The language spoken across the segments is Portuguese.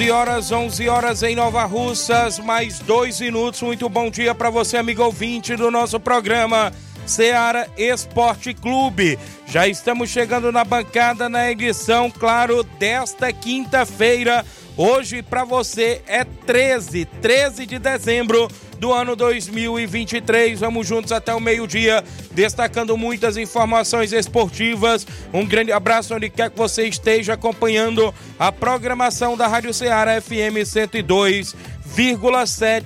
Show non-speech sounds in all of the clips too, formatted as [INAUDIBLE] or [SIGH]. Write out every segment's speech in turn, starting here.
11 horas, 11 horas em Nova Russas, mais dois minutos. Muito bom dia para você, amigo ouvinte do nosso programa Seara Esporte Clube. Já estamos chegando na bancada na edição, claro, desta quinta-feira. Hoje para você é 13, 13 de dezembro do ano 2023. Vamos juntos até o meio-dia, destacando muitas informações esportivas. Um grande abraço onde quer que você esteja acompanhando a programação da Rádio Ceará FM 102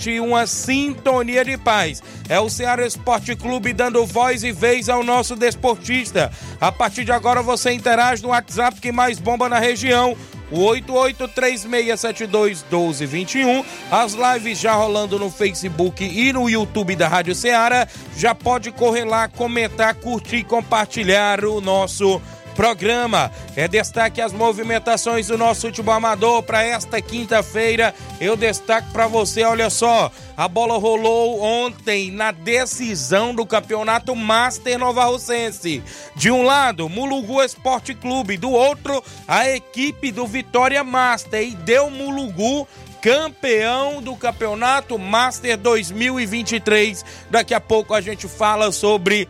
e uma sintonia de paz. É o Ceará Esporte Clube dando voz e vez ao nosso desportista. A partir de agora você interage no WhatsApp que mais bomba na região, o 8836721221. As lives já rolando no Facebook e no YouTube da Rádio Ceará. Já pode correr lá, comentar, curtir e compartilhar o nosso programa. É destaque as movimentações do nosso último amador para esta quinta-feira. Eu destaco para você, olha só, a bola rolou ontem na decisão do Campeonato Master Nova Russense. De um lado, Mulugu Esporte Clube, do outro, a equipe do Vitória Master e deu Mulugu campeão do Campeonato Master 2023. Daqui a pouco a gente fala sobre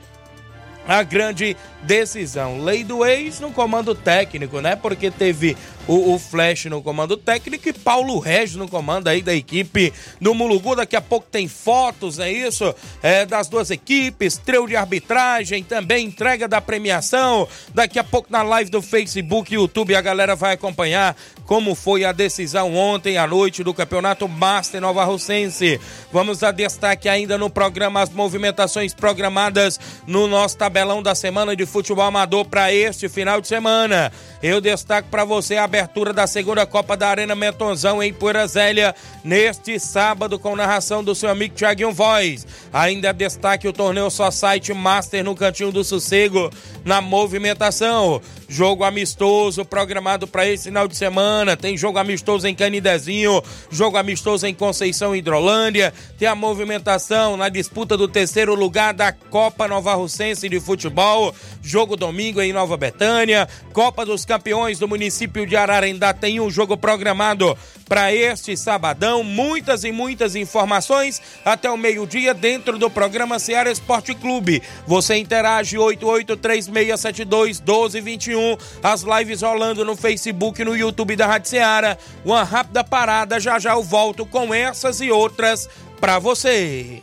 a grande decisão. Lei do ex no comando técnico, né? Porque teve o, o, Flash no comando técnico e Paulo Regis no comando aí da equipe do Mulugu. Daqui a pouco tem fotos, é isso? É, das duas equipes, trio de arbitragem, também entrega da premiação. Daqui a pouco na live do Facebook e YouTube a galera vai acompanhar como foi a decisão ontem à noite do Campeonato Master Nova Russense. Vamos a destaque ainda no programa as movimentações programadas no nosso tabelão da semana de futebol amador para este final de semana. Eu destaco para você a abertura da segunda Copa da Arena Metonzão em Poeira Zélia neste sábado com narração do seu amigo Thiaguinho Voz. Ainda destaque o torneio Só Site Master no Cantinho do Sossego na movimentação. Jogo amistoso programado para esse final de semana. Tem jogo amistoso em Canidezinho, jogo amistoso em Conceição Hidrolândia. Tem a movimentação na disputa do terceiro lugar da Copa Nova Russense de Futebol. Jogo domingo em Nova Betânia. Copa dos Campeões do município de Ararendá tem um jogo programado para este sabadão. Muitas e muitas informações até o meio-dia dentro do programa Ceará Esporte Clube. Você interage 883672 1221. As lives rolando no Facebook e no YouTube da Rádio Ceará. Uma rápida parada, já já eu volto com essas e outras para você.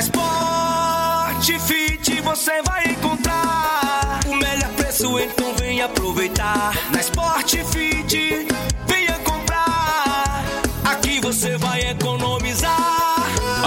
Sport fit, você vai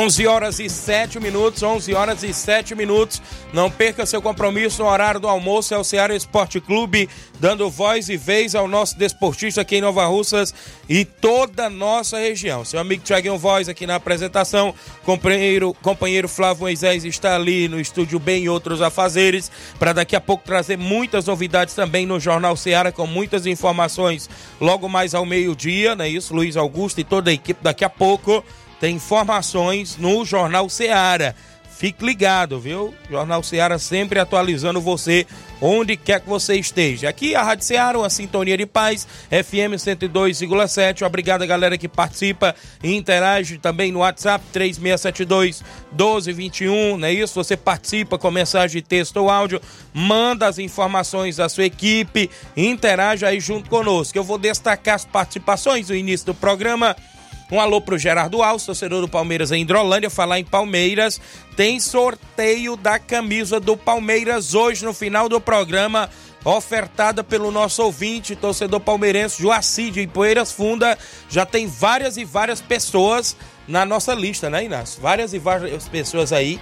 11 horas e 7 minutos, 11 horas e 7 minutos. Não perca seu compromisso no horário do almoço. É o Ceará Esporte Clube, dando voz e vez ao nosso desportista aqui em Nova Russas e toda a nossa região. Seu amigo Thiaguinho Voz aqui na apresentação. Companheiro, companheiro Flávio Moisés está ali no estúdio bem e outros afazeres. Para daqui a pouco trazer muitas novidades também no Jornal Ceará, com muitas informações logo mais ao meio-dia, não é isso? Luiz Augusto e toda a equipe daqui a pouco tem informações no Jornal Seara. Fique ligado, viu? Jornal Seara sempre atualizando você onde quer que você esteja. Aqui a Rádio Seara, uma sintonia de paz, FM 102,7. Obrigado galera que participa e interage também no WhatsApp 3672 1221, não é isso? Você participa com mensagem texto ou áudio, manda as informações da sua equipe, interage aí junto conosco. Eu vou destacar as participações no início do programa. Um alô pro Gerardo Alves, torcedor do Palmeiras em Hidrolândia. Falar em Palmeiras, tem sorteio da camisa do Palmeiras hoje no final do programa. Ofertada pelo nosso ouvinte, torcedor palmeirense Joacir de Poeiras Funda. Já tem várias e várias pessoas na nossa lista, né, Inácio? Várias e várias pessoas aí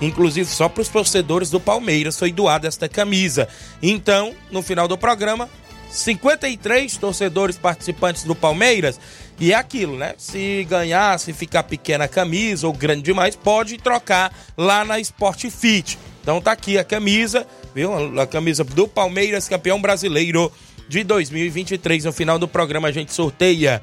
inclusive só para os torcedores do Palmeiras foi doada esta camisa. Então, no final do programa, 53 torcedores participantes do Palmeiras e é aquilo, né? Se ganhar, se ficar pequena a camisa ou grande demais, pode trocar lá na Sport Fit. Então tá aqui a camisa, viu? A camisa do Palmeiras, campeão brasileiro de 2023. No final do programa a gente sorteia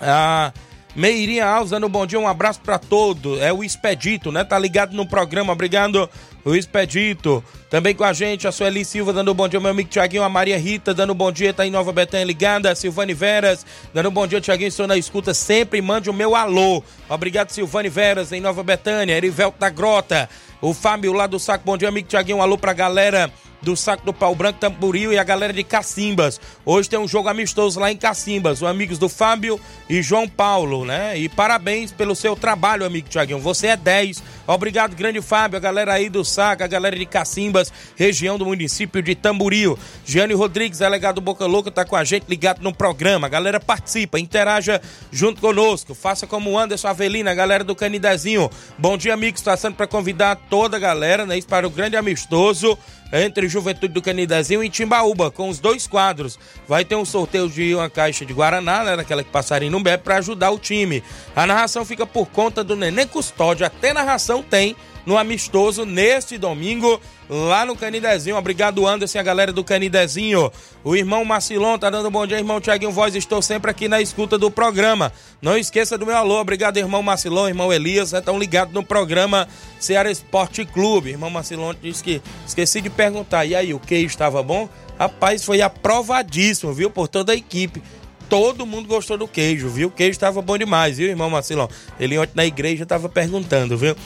a Meirinha dando um bom dia, um abraço para todo. É o Expedito, né? Tá ligado no programa. Obrigado, o Expedito. Também com a gente, a Sueli Silva dando um bom dia, meu amigo Tiaguinho, a Maria Rita dando um bom dia, tá em Nova Betânia ligada, Silvane Veras dando um bom dia, Tiaguinho, estou na escuta, sempre mande o meu alô. Obrigado, Silvane Veras, em Nova Betânia, Erivelto da Grota, o Fábio lá do Saco, bom dia, amigo Tiaguinho, um alô pra galera do Saco do Pau Branco, Tamboril e a galera de Cacimbas. Hoje tem um jogo amistoso lá em Cacimbas, os amigos do Fábio e João Paulo, né? E parabéns pelo seu trabalho, amigo Tiaguinho. Você é 10. Obrigado, grande Fábio, a galera aí do Saco, a galera de Cacimbas, região do município de Tamboril. Giane Rodrigues, delegado Boca Louca, tá com a gente ligado no programa. A galera participa, interaja junto conosco. Faça como o Anderson Avelina, a galera do Canidezinho. Bom dia, amigos. Passando para convidar toda a galera, né? Para o grande amistoso entre Juventude do Canidezinho e Timbaúba, com os dois quadros. Vai ter um sorteio de uma caixa de Guaraná, né, daquela que passaria no bebe, para ajudar o time. A narração fica por conta do Neném Custódio, até narração tem no amistoso neste domingo lá no Canidezinho. Obrigado, Anderson, a galera do Canidezinho. O irmão Marcilon tá dando bom dia, irmão Tiaguinho Voz. Estou sempre aqui na escuta do programa. Não esqueça do meu alô. Obrigado, irmão Marcilon, irmão Elias. Estão ligados no programa Ceará Esporte Clube. Irmão Marcilon disse que esqueci de perguntar. E aí, o que estava bom? Rapaz, foi aprovadíssimo, viu? Por toda a equipe todo mundo gostou do queijo, viu? O queijo estava bom demais, viu, irmão Marcilon? Ele ontem na igreja estava perguntando, viu?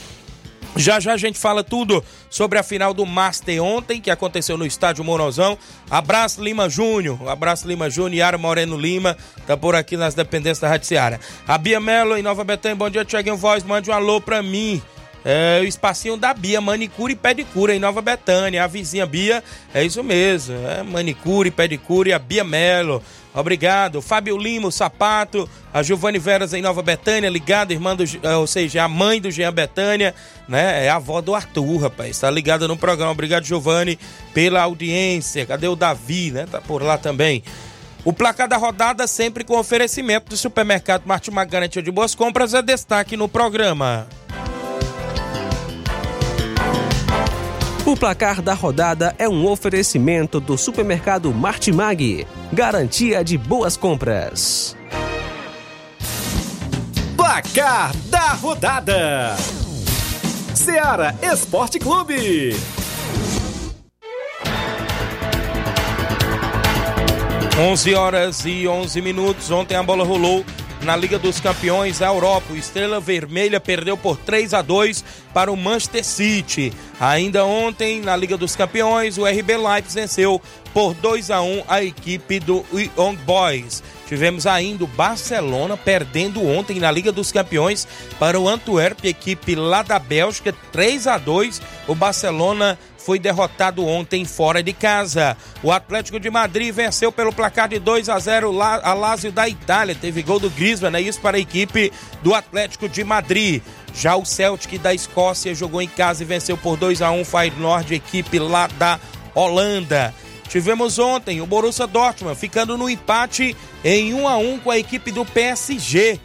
Já já a gente fala tudo sobre a final do Master ontem, que aconteceu no estádio Morozão. Abraço Lima Júnior, abraço Lima Júnior, Yara Moreno Lima, tá por aqui nas dependências da Rádio Seara. A Bia Melo em Nova Betânia, bom dia, Tiaguinho Voz, mande um alô pra mim. É, o espacinho da Bia, manicure e pedicure em Nova Betânia. A vizinha Bia, é isso mesmo, é manicure, pedicure, a Bia Melo. Obrigado. Fábio Lima, o Sapato, a Giovanni Veras em Nova Betânia, ligada, irmã do, ou seja, a mãe do Jean Betânia, né? É a avó do Arthur, rapaz. Está ligada no programa. Obrigado, Giovanni, pela audiência. Cadê o Davi, né? Tá por lá também. O placar da rodada sempre com oferecimento do supermercado Martimag Garantia de Boas Compras é destaque no programa. O placar da rodada é um oferecimento do supermercado Martimag, garantia de boas compras. Placar da rodada: Seara Esporte Clube. 11 horas e 11 minutos. Ontem a bola rolou na Liga dos Campeões da Europa. O Estrela Vermelha perdeu por 3 a 2 para o Manchester City. Ainda ontem, na Liga dos Campeões, o RB Leipzig venceu por 2 a 1 a equipe do Young Boys. Tivemos ainda o Barcelona perdendo ontem na Liga dos Campeões para o Antwerp, equipe lá da Bélgica, 3 a 2. O Barcelona foi derrotado ontem fora de casa. O Atlético de Madrid venceu pelo placar de 2 a 0 a Lazio da Itália. Teve gol do Griezmann, é isso para a equipe do Atlético de Madrid. Já o Celtic da Escócia jogou em casa e venceu por 2 a 1 o Feyenoord, equipe lá da Holanda. Tivemos ontem o Borussia Dortmund ficando no empate em 1 a 1 com a equipe do PSG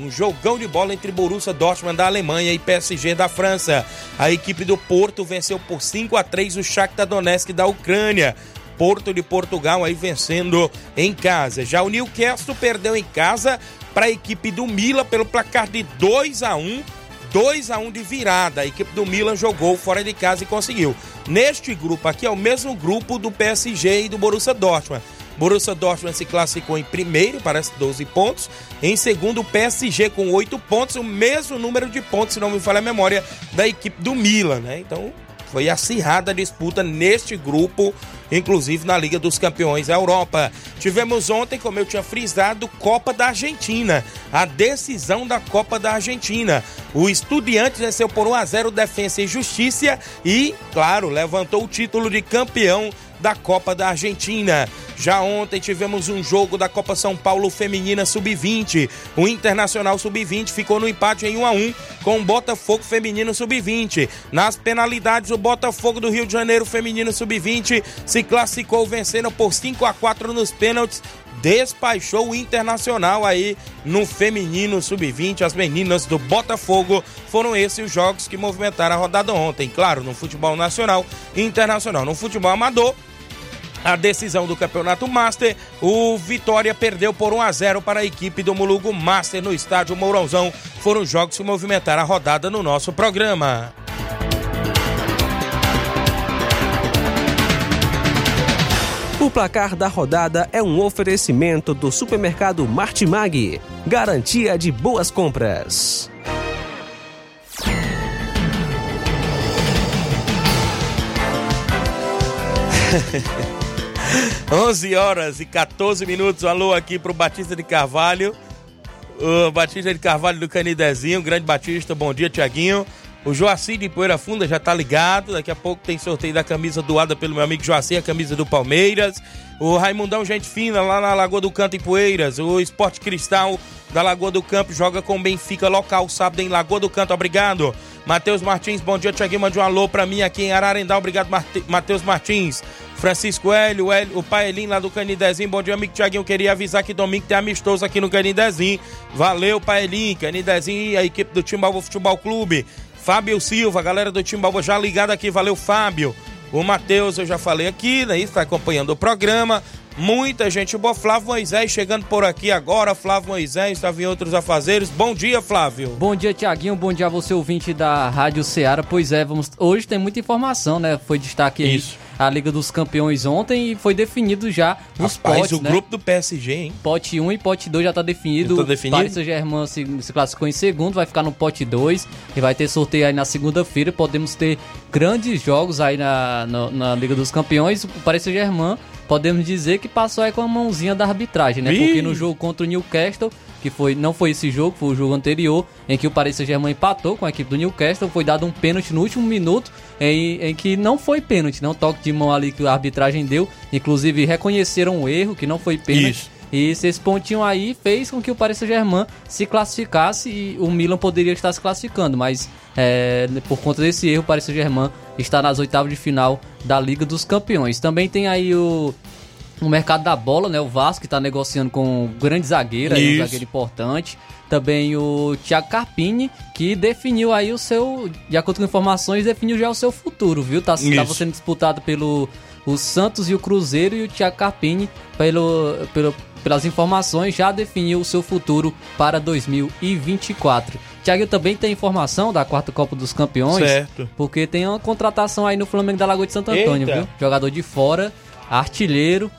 um jogão de bola entre Borussia Dortmund da Alemanha e PSG da França. A equipe do Porto venceu por 5 a 3 o Shakhtar Donetsk da Ucrânia. Porto de Portugal aí vencendo em casa. Já o Newcastle perdeu em casa para a equipe do Milan pelo placar de 2 a 1. 2 a 1 de virada. A equipe do Milan jogou fora de casa e conseguiu. Neste grupo aqui é o mesmo grupo do PSG e do Borussia Dortmund. Borussia Dortmund se classificou em primeiro, parece 12 pontos. Em segundo, o PSG com 8 pontos, o mesmo número de pontos, se não me falha a memória, da equipe do Milan, né? Então, foi acirrada a disputa neste grupo, inclusive na Liga dos Campeões da Europa. Tivemos ontem, como eu tinha frisado, Copa da Argentina, a decisão da Copa da Argentina. O Estudiantes venceu por 1 a 0 Defensa e Justiça e, claro, levantou o título de campeão da Copa da Argentina. Já ontem tivemos um jogo da Copa São Paulo Feminina Sub-20. O Internacional Sub-20 ficou no empate em 1 a 1 com o Botafogo Feminino Sub-20. Nas penalidades, o Botafogo do Rio de Janeiro Feminino Sub-20 se classificou vencendo por 5 a 4 nos pênaltis despachou o Internacional aí no feminino sub-20. As meninas do Botafogo foram esses os jogos que movimentaram a rodada ontem. Claro, no futebol nacional e internacional. No futebol amador, a decisão do Campeonato Master, o Vitória perdeu por 1 a 0 para a equipe do Mulugo Master no estádio Mourãozão. Foram jogos que movimentaram a rodada no nosso programa. O placar da rodada é um oferecimento do supermercado Martimag, garantia de boas compras. [LAUGHS] 11 horas e 14 minutos. Alô aqui pro Batista de Carvalho. O Batista de Carvalho do Canidezinho, grande Batista, bom dia, Tiaguinho. O Joaci de Poeira Funda já tá ligado. Daqui a pouco tem sorteio da camisa doada pelo meu amigo Joaci, a camisa do Palmeiras. O Raimundão Gente Fina lá na Lagoa do Canto em Poeiras. O Esporte Cristal da Lagoa do Campo joga com o Benfica local sábado em Lagoa do Canto. Obrigado. Matheus Martins, bom dia, Tiaguinho. Mande um alô pra mim aqui em Ararendá. Obrigado, Matheus Martins. Francisco Hélio, Hélio o pai Elim lá do Canidezinho. Bom dia, amigo Tiaguinho. Queria avisar que domingo tem amistoso aqui no Canidezinho. Valeu, pai Elim, Canidezinho e a equipe do Timbalvo Futebol Clube. Fábio Silva, galera do Timbalvo já ligado aqui. Valeu, Fábio. O Matheus, eu já falei aqui, né? Está acompanhando o programa. Muita gente boa. Flávio Moisés chegando por aqui agora. Flávio Moisés estava em outros afazeres. Bom dia, Flávio. Bom dia, Tiaguinho. Bom dia a você, ouvinte da Rádio Ceará. Pois é, vamos... hoje tem muita informação, né? Foi destaque aí. A Liga dos Campeões ontem e foi definido já os Rapaz, potes, o né? grupo do PSG, hein? Pote 1 e pote 2 já tá definido. Já tá definido? Paris Saint-Germain se, se, classificou em segundo, vai ficar no pote 2 e vai ter sorteio aí na segunda-feira. Podemos ter grandes jogos aí na, na, na Liga dos Campeões. O Paris Saint-Germain podemos dizer que passou aí com a mãozinha da arbitragem, né? Ih. Porque no jogo contra o Newcastle que foi não foi esse jogo, foi o jogo anterior, em que o Paris Saint-Germain empatou com a equipe do Newcastle, foi dado um pênalti no último minuto, em, em que não foi pênalti, não toque de mão ali que a arbitragem deu, inclusive reconheceram o erro, que não foi pênalti. Isso. E esse pontinho aí fez com que o Paris Saint-Germain se classificasse e o Milan poderia estar se classificando, mas é, por conta desse erro, o Paris Saint-Germain está nas oitavas de final da Liga dos Campeões. Também tem aí o no mercado da bola, né? O Vasco está negociando com um grande zagueiro, aí, um zagueiro importante. Também o Thiago Carpini, que definiu aí o seu, de acordo com informações, definiu já o seu futuro, viu? Tá, estava sendo disputado pelo o Santos e o Cruzeiro e o Thiago Carpini, pelo, pelo, pelas informações, já definiu o seu futuro para 2024. Thiago também tem informação da quarta Copa dos Campeões, certo. porque tem uma contratação aí no Flamengo da Lagoa de Santo Antônio, Eita. viu? Jogador de fora, artilheiro,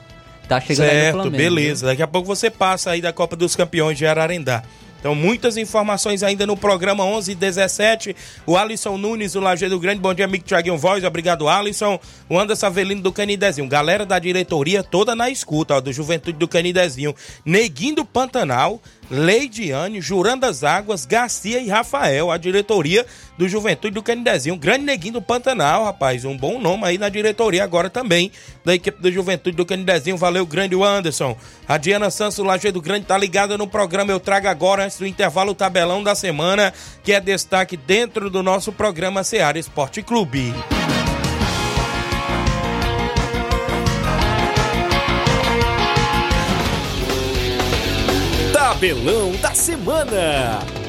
tá chegando certo, aí no Flamengo. beleza. Viu? Daqui a pouco você passa aí da Copa dos Campeões de Ararendá. Então, muitas informações ainda no programa 11 e 17. O Alisson Nunes, do Lajeado Grande. Bom dia, amigo Tiaguinho Voz. Obrigado, Alisson. O Anderson Avelino do Canidezinho. Galera da diretoria toda na escuta, ó, do Juventude do Canidezinho. Neguinho do Pantanal. Leidiane, Jurandas Águas, Garcia e Rafael, a diretoria do Juventude do Canidezinho. Grande neguinho do Pantanal, rapaz. Um bom nome aí na diretoria agora também da equipe do Juventude do Canidezinho. Valeu, grande Anderson. A Diana Santos, Lajeado Grande, tá ligada no programa. Eu trago agora, antes do intervalo, o tabelão da semana, que é destaque dentro do nosso programa Seara Esporte Clube. Tabelão da Semana.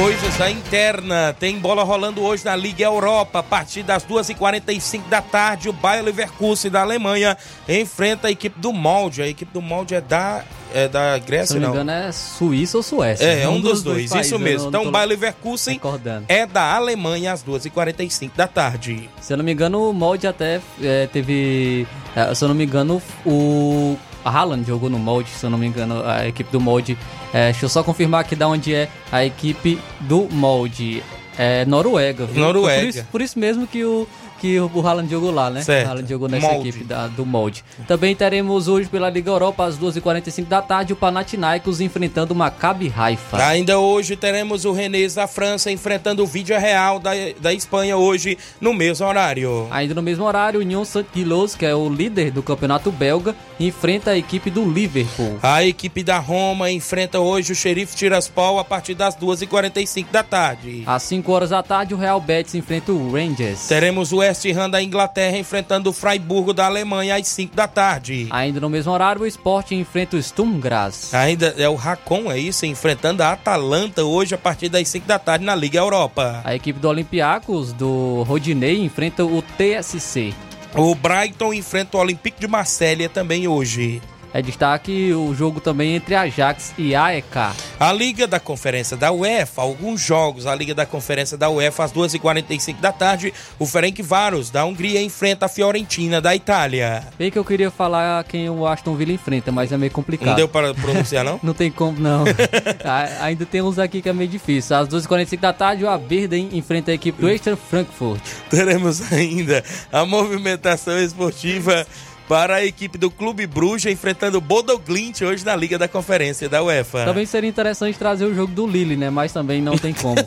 Coisas da interna. Tem bola rolando hoje na Liga Europa. A partir das 2h45 da tarde, o Bayer Leverkusen da Alemanha enfrenta a equipe do Molde. A equipe do Molde é da, é da Grécia, Se não? me engano, é Suíça ou Suécia. É, é um, um dos, dos, dois, dois isso mesmo. Então, o Bayer Leverkusen recordando. é da Alemanha às 2h45 da tarde. Se eu não me engano, o Molde até é, teve. É, se eu não me engano, o Haaland jogou no molde, se eu não me engano, a equipe do molde. É, deixa eu só confirmar aqui da onde é a equipe do molde. É Noruega, viu? Noruega. Por isso, por isso mesmo que o, que o Haaland jogou lá, né? Certo. O Haaland jogou nessa molde. equipe da, do molde. Também teremos hoje pela Liga Europa, às 2h45 da tarde, o Panathinaikos enfrentando o Maccabi Haifa. Ainda hoje teremos o Rennes da França enfrentando o Vídea Real da, da Espanha hoje no mesmo horário. Ainda no mesmo horário, o Union Saint-Gilloise, que é o líder do campeonato belga, enfrenta a equipe do Liverpool. A equipe da Roma enfrenta hoje o Xerife Tiraspol a partir das 2h45 da tarde. Às 5 horas da tarde, o Real Betis enfrenta o Rangers. Teremos o West Ham da Inglaterra enfrentando o Freiburgo da Alemanha às 5 da tarde. Ainda no mesmo horário, o Sport enfrenta o Sturm Graz. Ainda é o Racon, é isso? Enfrentando a Atalanta hoje a partir das 5 da tarde na Liga Europa. A equipe do Olympiacos do Rodinei enfrenta o TSC. O Brighton enfrenta o Olympique de Marselha também hoje. É destaque o jogo também entre Ajax e AEK. A Liga da Conferência da UEFA, alguns jogos. A Liga da Conferência da UEFA, às 2h45 da tarde, o Ferencváros da Hungria enfrenta a Fiorentina da Itália. Bem que eu queria falar quem o Aston Villa enfrenta, mas é meio complicado. Não deu para pronunciar, não? [LAUGHS] não tem como, não. [LAUGHS] Ainda tem uns aqui que é meio difícil. Às 2h45 da tarde, o Aberdeen enfrenta a equipe do Extra Frankfurt. Teremos ainda a movimentação esportiva para a equipe do Clube Bruxa enfrentando o Bodoglint hoje na Liga da Conferência da UEFA. Também seria interessante trazer o jogo do Lille, né? Mas também não tem como. [LAUGHS]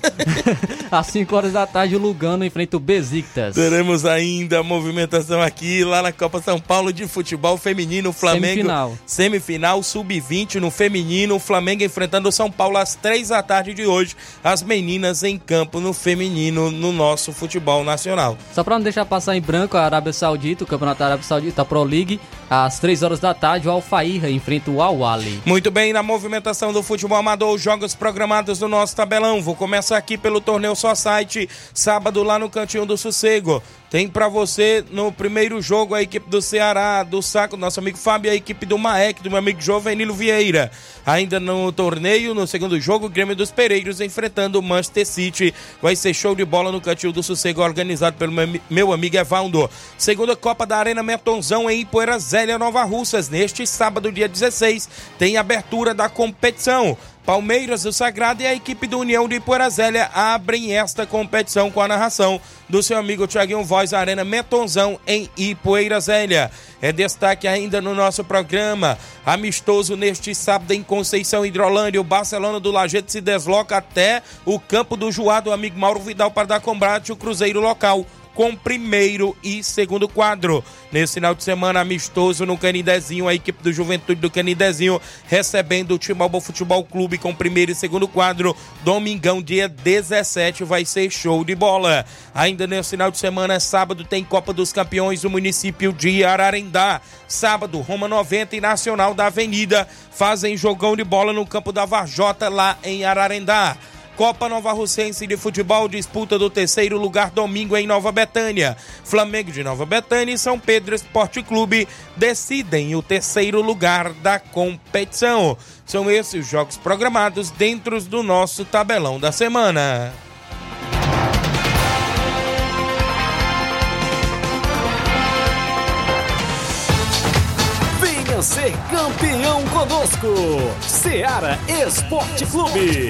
[LAUGHS] Às 5 horas da tarde, o Lugano enfrenta o Besiktas. Teremos ainda a movimentação aqui lá na Copa São Paulo de Futebol Feminino, Flamengo. Semifinal. Semifinal, sub-20 no feminino, o Flamengo enfrentando o São Paulo às 3 da tarde de hoje. As meninas em campo no feminino no nosso futebol nacional. Só para não deixar passar em branco, a Arábia Saudita, o Campeonato da Arábia Saudita, a Pro League, às 3 horas da tarde, o Alfaíra enfrenta o Al-Wali. Muito bem, na movimentação do futebol amador, jogos programados no nosso tabelão. Vou começar aqui pelo torneio Só Site, sábado lá no Cantinho do Sossego. Tem para você no primeiro jogo a equipe do Ceará, do Saco, nosso amigo Fábio, a equipe do Maek, do meu amigo Jovenilo Vieira. Ainda no torneio, no segundo jogo, o Grêmio dos Pereiros enfrentando o Manchester City. Vai ser show de bola no Cantinho do Sossego, organizado pelo meu amigo Evaldo. Segunda Copa da Arena Metonzão em Ipoeira Zélia, Nova Russas. Neste sábado, dia 16, tem abertura da competição. Palmeiras do Sagrado e a equipe do União de Porazélia abrem esta competição com a narração do seu amigo Tiaguinho Voz Arena Metonzão em Ipoeira Zélia. É destaque ainda no nosso programa. Amistoso neste sábado em Conceição Hidrolândia. O Barcelona do Lajeito se desloca até o campo do Joado, amigo Mauro Vidal, para dar combate o Cruzeiro local com primeiro e segundo quadro. Nesse final de semana amistoso no Canidezinho, a equipe do Juventude do Canidezinho recebendo o Timbalba Futebol Clube com primeiro e segundo quadro. Domingão, dia 17, vai ser show de bola. Ainda nesse final de semana, sábado, tem Copa dos Campeões do município de Ararendá. Sábado, Roma 90 e Nacional da Avenida fazem jogão de bola no campo da Varjota, lá em Ararendá. Copa Nova Russense de Futebol disputa do terceiro lugar domingo em Nova Betânia. Flamengo de Nova Betânia e São Pedro Esporte Clube decidem o terceiro lugar da competição. São esses os jogos programados dentro do nosso tabelão da semana. Venha ser campeão conosco, Seara Esporte Clube.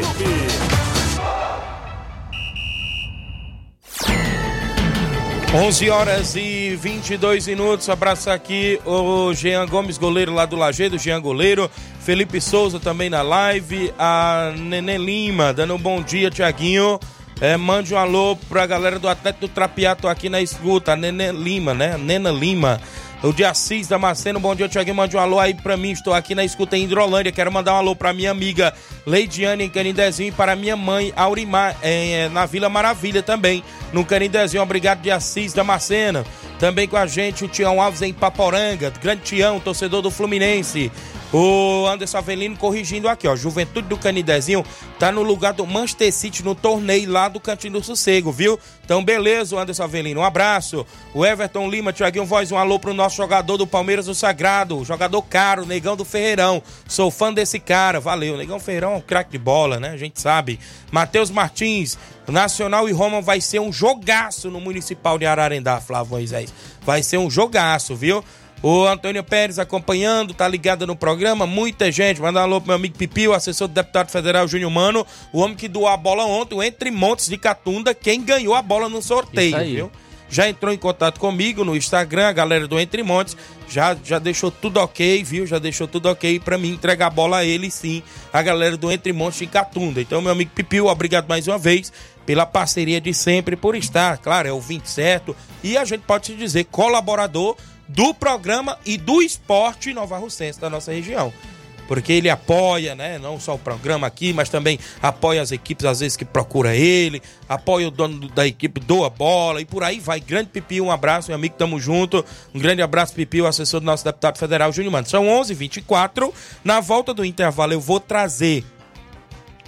11 horas e 22 minutos. Abraço aqui o Jean Gomes, goleiro lá do Lajeado, Jean Goleiro. Felipe Souza também na live. A Nenê Lima, dando um bom dia, Tiaguinho. É, mande um alô pra galera do Atlético do Trapiato aqui na escuta. A Nenê Lima, né? Nena Lima. O de Assis Damasceno, bom dia, Tiaguinho. Mande um alô aí pra mim. Estou aqui na escuta em Hidrolândia. Quero mandar um alô pra minha amiga Leidiane em Canindezinho e para minha mãe Aurimar em, é, na Vila Maravilha também, no Canindezinho. Obrigado de Assis Damasceno. Também com a gente o Tião Alves em Paporanga. Grande Tião, torcedor do Fluminense. O Anderson Avelino corrigindo aqui, ó. Juventude do Canidezinho tá no lugar do Manchester City no torneio lá do Cantinho do Sossego, viu? Então, beleza, Anderson Avelino. Um abraço. O Everton Lima, Tiaguinho Voz, um alô pro nosso jogador do Palmeiras do Sagrado. Jogador caro, Negão do Ferreirão. Sou fã desse cara. Valeu. Negão Ferreirão é um craque de bola, né? A gente sabe. Matheus Martins, Nacional e Roma vai ser um jogaço no Municipal de Ararendá, Flávio Moisés. Vai ser um jogaço, viu? O Antônio Pérez acompanhando, tá ligado no programa. Muita gente. Manda um alô pro meu amigo Pipi, o assessor do deputado federal Júnior Mano. O homem que doou a bola ontem, entre Montes de Catunda, quem ganhou a bola no sorteio, viu? Já entrou em contato comigo no Instagram, a galera do Entre Montes. Já, já deixou tudo ok, viu? Já deixou tudo ok para mim entregar a bola a ele, sim. A galera do Entre Montes de Catunda. Então, meu amigo Pipiu, obrigado mais uma vez pela parceria de sempre, por estar, claro, é o 20 certo. E a gente pode te dizer colaborador do programa e do esporte Nova Russense da nossa região. Porque ele apoia, né? Não só o programa aqui, mas também apoia as equipes, às vezes, que procura ele, apoia o dono da equipe, doa bola e por aí vai. Grande Pipi, um abraço, meu amigo, tamo junto. Um grande abraço, Pipi, o assessor do nosso deputado federal, Júnior Mano. São 11 h 24 Na volta do intervalo, eu vou trazer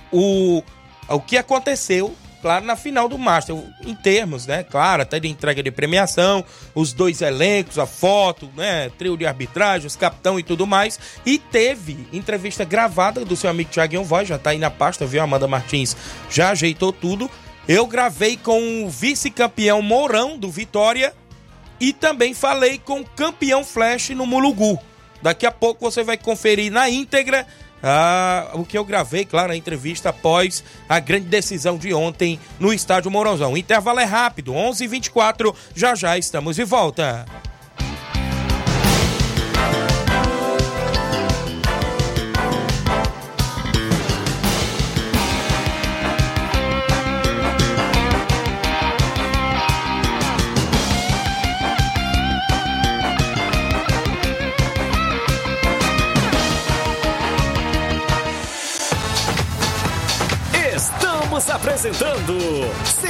o, o que aconteceu claro, na final do Master, em termos, né? Claro, até de entrega de premiação, os dois elencos, a foto, né? Trio de arbitragem, os capitão e tudo mais. E teve entrevista gravada do seu amigo Thiaguinho Voz, já tá aí na pasta, viu? Amanda Martins já ajeitou tudo. Eu gravei com o vice-campeão Mourão, do Vitória, e também falei com o campeão Flash no Mulugu. Daqui a pouco você vai conferir na íntegra ah, o que eu gravei, claro, a entrevista após a grande decisão de ontem no estádio Mourãozão. O intervalo é rápido, 11:24 h 24 já já estamos de volta.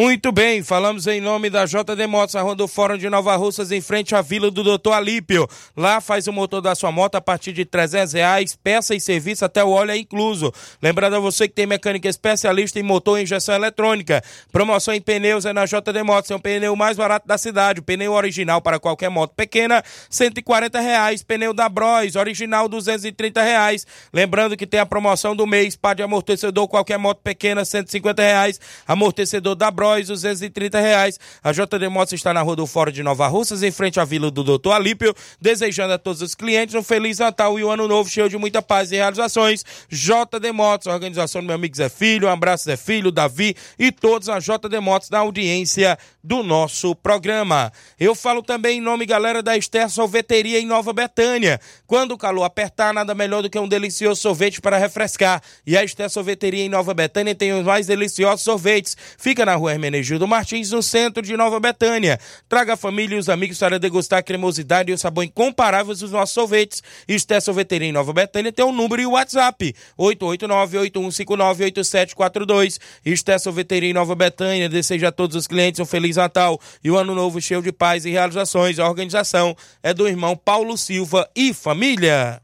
Muito bem, falamos em nome da JD Motos, a Rua Fórum de Nova Russas, em frente à Vila do Doutor Alípio. Lá faz o motor da sua moto a partir de 300 reais, peça e serviço até o óleo é incluso. Lembrando a você que tem mecânica especialista em motor e injeção eletrônica. Promoção em pneus é na JD Motos, é um pneu mais barato da cidade. O pneu original para qualquer moto pequena, 140 reais. Pneu da Bros, original, 230 reais. Lembrando que tem a promoção do mês, par de amortecedor, qualquer moto pequena, 150 reais. Amortecedor da Bros Bros, 230 reais. A JD Motos está na Rua do Fórum de Nova Russas, em frente à Vila do Doutor Alípio, desejando a todos os clientes um Feliz Natal e um Ano Novo cheio de muita paz e realizações. JD Motos, organização do meu amigo Zé Filho, um abraço Zé Filho, Davi e todos a JD Motos na audiência do nosso programa. Eu falo também em nome, galera, da Esther Sorveteria em Nova Betânia. Quando o calor apertar, nada melhor do que um delicioso sorvete para refrescar. E a Esther Sorveteria em Nova Betânia tem os mais deliciosos sorvetes. Fica na rua Hermenegildo Martins, no centro de Nova Betânia. Traga a família e os amigos para degustar a cremosidade e o sabor incomparáveis dos nossos sorvetes. Esté Sorveteria em Nova Betânia tem o um número e o WhatsApp: 889-8159-8742. Esté Sorveteria em Nova Betânia deseja a todos os clientes um Feliz Natal e um Ano Novo cheio de paz e realizações. A organização é do irmão Paulo Silva e família.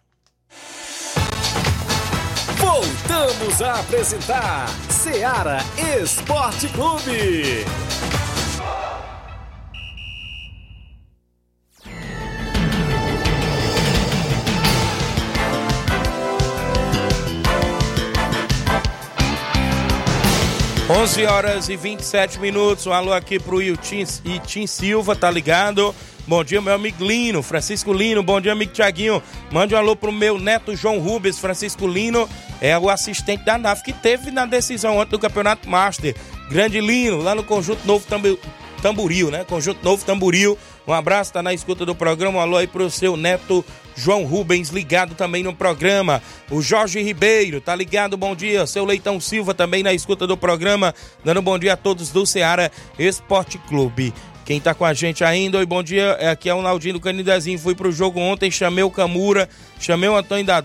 Voltamos a apresentar Seara Esporte Clube. 11 horas e 27 minutos. Um alô aqui pro Iltim, Itim Silva, tá ligado? Bom dia, meu amigo Lino, Francisco Lino. Bom dia, amigo Tiaguinho. Mande um alô pro meu neto João Rubens. Francisco Lino é o assistente da NAF que teve na decisão antes do Campeonato Master. Grande Lino, lá no Conjunto Novo Tamboril, né? Conjunto Novo Tamboril. Um abraço, tá na escuta do programa. Um alô aí pro seu neto João Rubens, ligado também no programa. O Jorge Ribeiro, tá ligado? Bom dia. Seu Leitão Silva também na escuta do programa. Dando bom dia a todos do Ceará Esporte Clube. Quem tá com a gente ainda, oi, bom dia, é aqui é o Naldinho do Canidezinho. Fui pro jogo ontem, chamei o Camura, chamei o Antônio da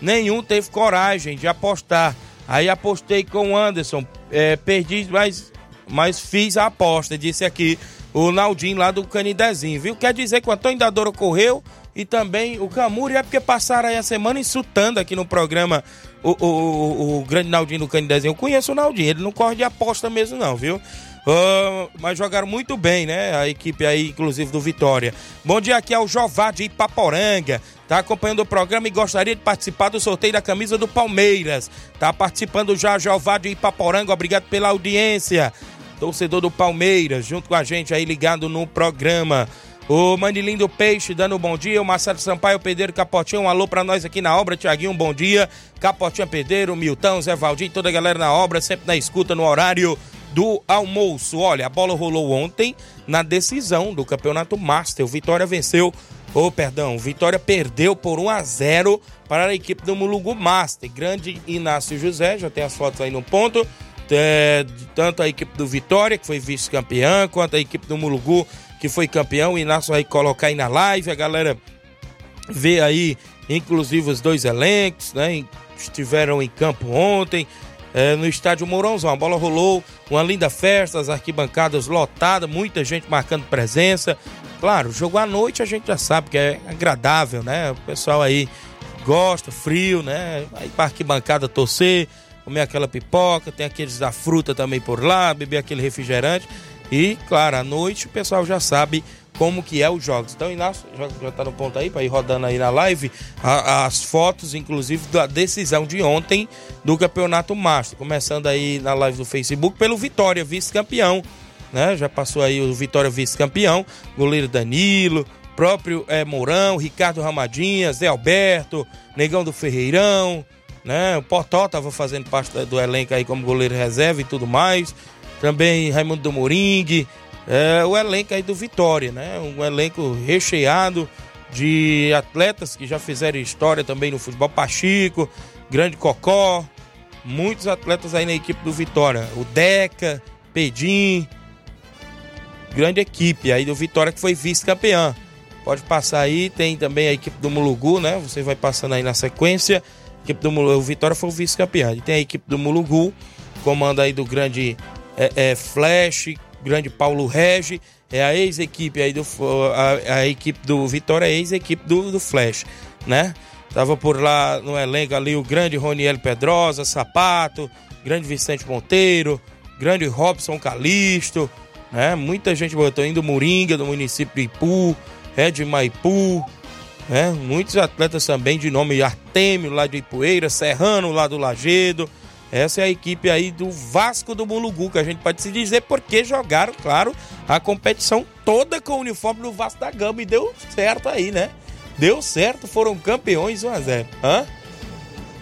nenhum teve coragem de apostar. Aí apostei com o Anderson, é, perdi, mas, mas fiz a aposta, disse aqui o Naldinho lá do Canidezinho, viu? Quer dizer que o Antônio da Dora correu e também o Camura, é porque passaram aí a semana insultando aqui no programa o, o, o, o grande Naldinho do Canidezinho. Eu conheço o Naldinho, ele não corre de aposta mesmo não, viu? Uh, mas jogaram muito bem, né? A equipe aí, inclusive do Vitória. Bom dia aqui ao Jová de Ipaporanga. Tá acompanhando o programa e gostaria de participar do sorteio da camisa do Palmeiras. Tá participando já Jová de Ipaporanga. Obrigado pela audiência. Torcedor do Palmeiras, junto com a gente aí ligado no programa. O Manilindo Peixe dando um bom dia. O Marcelo Sampaio Pedreiro Capotinho, um alô pra nós aqui na obra. Tiaguinho, um bom dia. Capotinho Pedreiro, Milton, Zé Valdir, toda a galera na obra, sempre na escuta no horário do almoço. Olha, a bola rolou ontem na decisão do Campeonato Master. O Vitória venceu, ou oh, perdão, Vitória perdeu por 1 a 0 para a equipe do Mulugu Master. Grande Inácio José, já tem as fotos aí no ponto. É, tanto a equipe do Vitória, que foi vice-campeã, quanto a equipe do Mulugu, que foi campeão. O Inácio vai colocar aí na live, a galera vê aí, inclusive, os dois elencos, né? Estiveram em campo ontem é, no estádio Mourãozão. A bola rolou, uma linda festa, as arquibancadas lotadas, muita gente marcando presença. Claro, jogo à noite a gente já sabe que é agradável, né? O pessoal aí gosta, frio, né? Aí pra arquibancada torcer, comer aquela pipoca, tem aqueles da fruta também por lá, beber aquele refrigerante. E, claro, à noite o pessoal já sabe como que é os jogos. Então, Inácio, já, já tá no ponto aí, para ir rodando aí na live, a, as fotos, inclusive, da decisão de ontem do Campeonato Master. Começando aí na live do Facebook pelo Vitória, vice-campeão. Né? Já passou aí o Vitória vice-campeão, goleiro Danilo, próprio é, Mourão, Ricardo Ramadinha, Zé Alberto, Negão do Ferreirão, né? O Portó tava fazendo parte do elenco aí como goleiro reserva e tudo mais. Também Raimundo do Moringue, é, o elenco aí do Vitória, né? Um elenco recheado de atletas que já fizeram história também no futebol. Pachico, Grande Cocó, muitos atletas aí na equipe do Vitória. O Deca, Pedim, grande equipe aí do Vitória que foi vice-campeã. Pode passar aí, tem também a equipe do Mulugu, né? Você vai passando aí na sequência. A equipe do Mulugu, o Vitória foi o vice-campeão. E tem a equipe do Mulugu, comando aí do grande é, é Flash, grande Paulo Regi, é a ex-equipe aí do a, a, equipe do Vitória, é ex-equipe do, do Flash, né? Tava por lá no elenco ali o grande Roniel Pedrosa, Sapato, grande Vicente Monteiro, grande Robson Calisto, né? Muita gente botou indo Moringa, do município de Ipu, Red Maipu, né? Muitos atletas também de nome Artemio, lá de Ipueira, Serrano, lá do Lagedo. Essa é a equipe aí do Vasco do Mulugu, que a gente pode se dizer, porque jogaram, claro, a competição toda com o uniforme do Vasco da Gama e deu certo aí, né? Deu certo, foram campeões 1 a 0 Hã?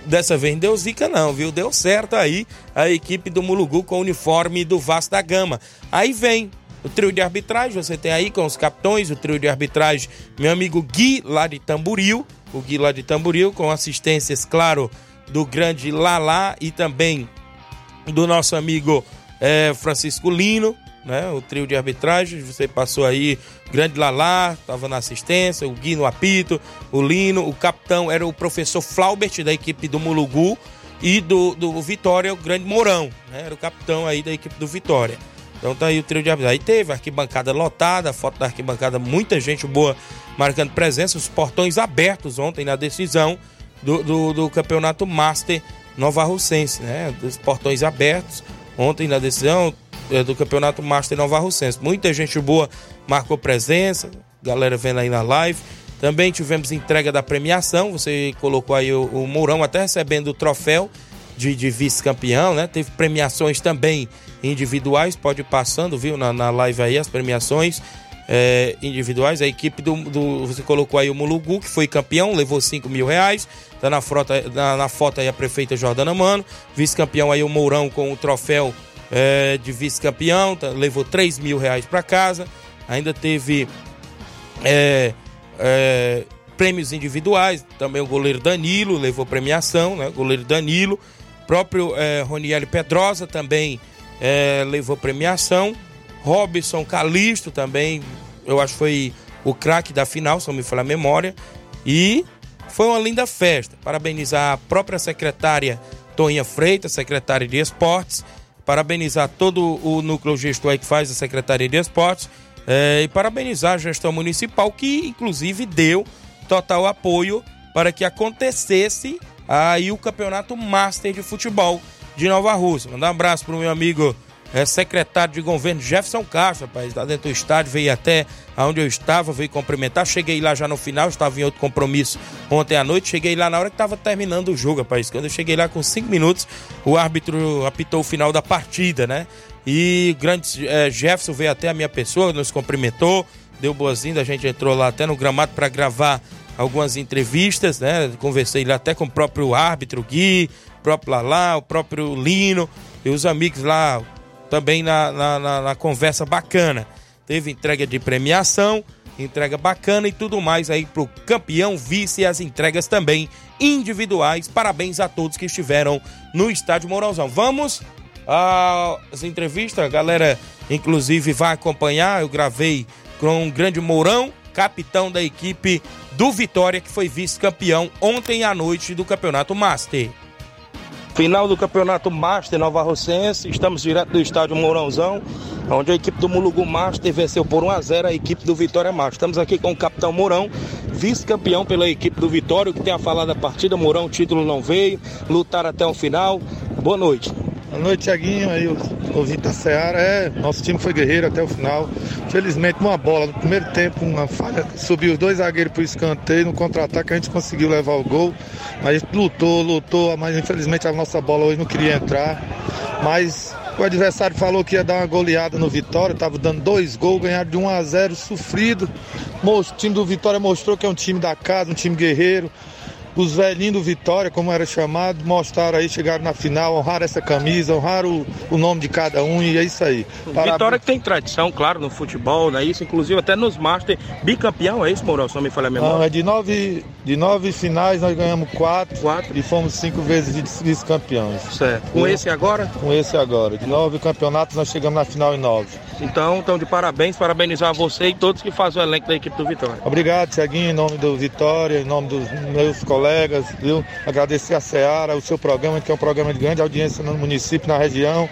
Dessa vez não deu zica não, viu? Deu certo aí a equipe do Mulugu com o uniforme do Vasco da Gama. Aí vem o trio de arbitragem, você tem aí com os capitões, o trio de arbitragem, meu amigo Gui lá de Tamburil, o Gui lá de Tamburil, com assistências, claro, do grande Lalá e também do nosso amigo é, Francisco Lino, né? O trio de arbitragem, você passou aí, grande Lalá, estava na assistência, o Gui no apito, o Lino, o capitão era o professor Flaubert da equipe do Mulugu e do, do Vitória, o grande Mourão, né? Era o capitão aí da equipe do Vitória. Então tá aí o trio de arbitragem. Aí teve arquibancada lotada, foto da arquibancada, muita gente boa marcando presença, os portões abertos ontem na decisão do, do, do campeonato Master Nova Russense, né? Dos portões abertos ontem na decisão, é, do Campeonato Master Nova Russense. Muita gente boa marcou presença, galera vendo aí na live. Também tivemos entrega da premiação, você colocou aí o, o Mourão até recebendo o troféu de, de vice-campeão, né? Teve premiações também individuais, pode ir passando, viu, na, na live aí as premiações é, individuais. A equipe do, do, Você colocou aí o Mulugu, que foi campeão, levou 5 mil reais. Tá na, frota, na, na foto aí a prefeita Jordana Mano. Vice-campeão aí o Mourão com o troféu é, de vice-campeão, tá, levou 3 mil reais para casa. Ainda teve é, é, prêmios individuais, também o goleiro Danilo levou premiação, né? Goleiro Danilo. Próprio é, Roniel Pedrosa também é, levou premiação. Robson Calisto também, eu acho que foi o craque da final, se não me falar a memória. E foi uma linda festa. Parabenizar a própria secretária Toninha Freitas, secretária de Esportes, parabenizar todo o núcleo gestor que faz a Secretaria de Esportes é, e parabenizar a gestão municipal que inclusive deu total apoio para que acontecesse aí o campeonato Master de Futebol de Nova Rússia. Mandar um abraço para o meu amigo é, secretário de governo Jefferson Castro, rapaz, lá dentro do estádio, veio até onde eu estava, veio cumprimentar. Cheguei lá já no final, estava em outro compromisso ontem à noite. Cheguei lá na hora que estava terminando o jogo, rapaz. Quando eu cheguei lá com cinco minutos, o árbitro apitou o final da partida, né? E grande é, Jefferson veio até a minha pessoa, nos cumprimentou, deu boazinha. A gente entrou lá até no gramado para gravar algumas entrevistas, né? Conversei lá até com o próprio árbitro Gui, o próprio Lalá, o próprio Lino e os amigos lá, também na, na, na, na conversa bacana. Teve entrega de premiação, entrega bacana e tudo mais aí pro campeão, vice e as entregas também individuais. Parabéns a todos que estiveram no estádio Mourãozão. Vamos às entrevistas, a galera inclusive vai acompanhar. Eu gravei com o grande Mourão, capitão da equipe do Vitória, que foi vice-campeão ontem à noite do Campeonato Master. Final do Campeonato Master Nova Rocense, estamos direto do estádio Mourãozão, onde a equipe do Mulugu Master venceu por 1 a 0 a equipe do Vitória Master. Estamos aqui com o capitão Mourão, vice-campeão pela equipe do Vitória, que tem a falar da partida. Mourão, o título não veio, lutar até o final. Boa noite. Boa noite, Tiaguinho. Aí o ouvinte da Seara. É, nosso time foi guerreiro até o final. Felizmente, uma bola no primeiro tempo, uma falha. Subiu os dois zagueiros para o escanteio. No contra-ataque, a gente conseguiu levar o gol. Mas lutou, lutou. Mas infelizmente a nossa bola hoje não queria entrar. Mas o adversário falou que ia dar uma goleada no Vitória, estava dando dois gols, ganhar de 1 a 0 sofrido. O time do Vitória mostrou que é um time da casa, um time guerreiro. Os velhinhos do Vitória, como era chamado, mostraram aí, chegaram na final, honraram essa camisa, honraram o, o nome de cada um e é isso aí. Parabéns. Vitória que tem tradição, claro, no futebol, não é isso? Inclusive até nos Master, bicampeão, é isso, Mourão? Só me falha a memória. Não, é de nove, de nove finais nós ganhamos quatro, quatro. e fomos cinco vezes vice-campeões. Certo. Com esse agora? Com esse agora. De nove campeonatos nós chegamos na final em nove. Então, então de parabéns, parabenizar você e todos que fazem o elenco da equipe do Vitória. Obrigado, Tiaguinho, em nome do Vitória, em nome dos meus colegas, viu? Agradecer a Seara, o seu programa, que é um programa de grande audiência no município, na região.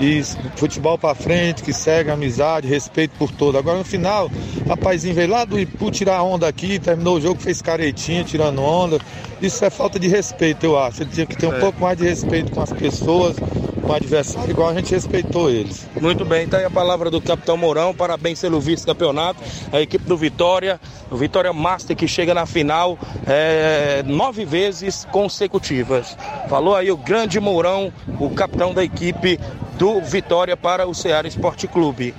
e futebol para frente, que segue amizade, respeito por todo. Agora no final, rapazinho veio lá do Ipu tirar onda aqui, terminou o jogo, fez caretinha, tirando onda. Isso é falta de respeito, eu acho. Ele tinha que ter um é. pouco mais de respeito com as pessoas, o adversário, igual a gente respeitou eles. Muito bem, então aí a palavra do capitão Mourão, parabéns pelo vice-campeonato, a equipe do Vitória, o Vitória Master que chega na final é, nove vezes consecutivas. Falou aí o grande Mourão, o capitão da equipe do Vitória para o Ceará Esporte Clube.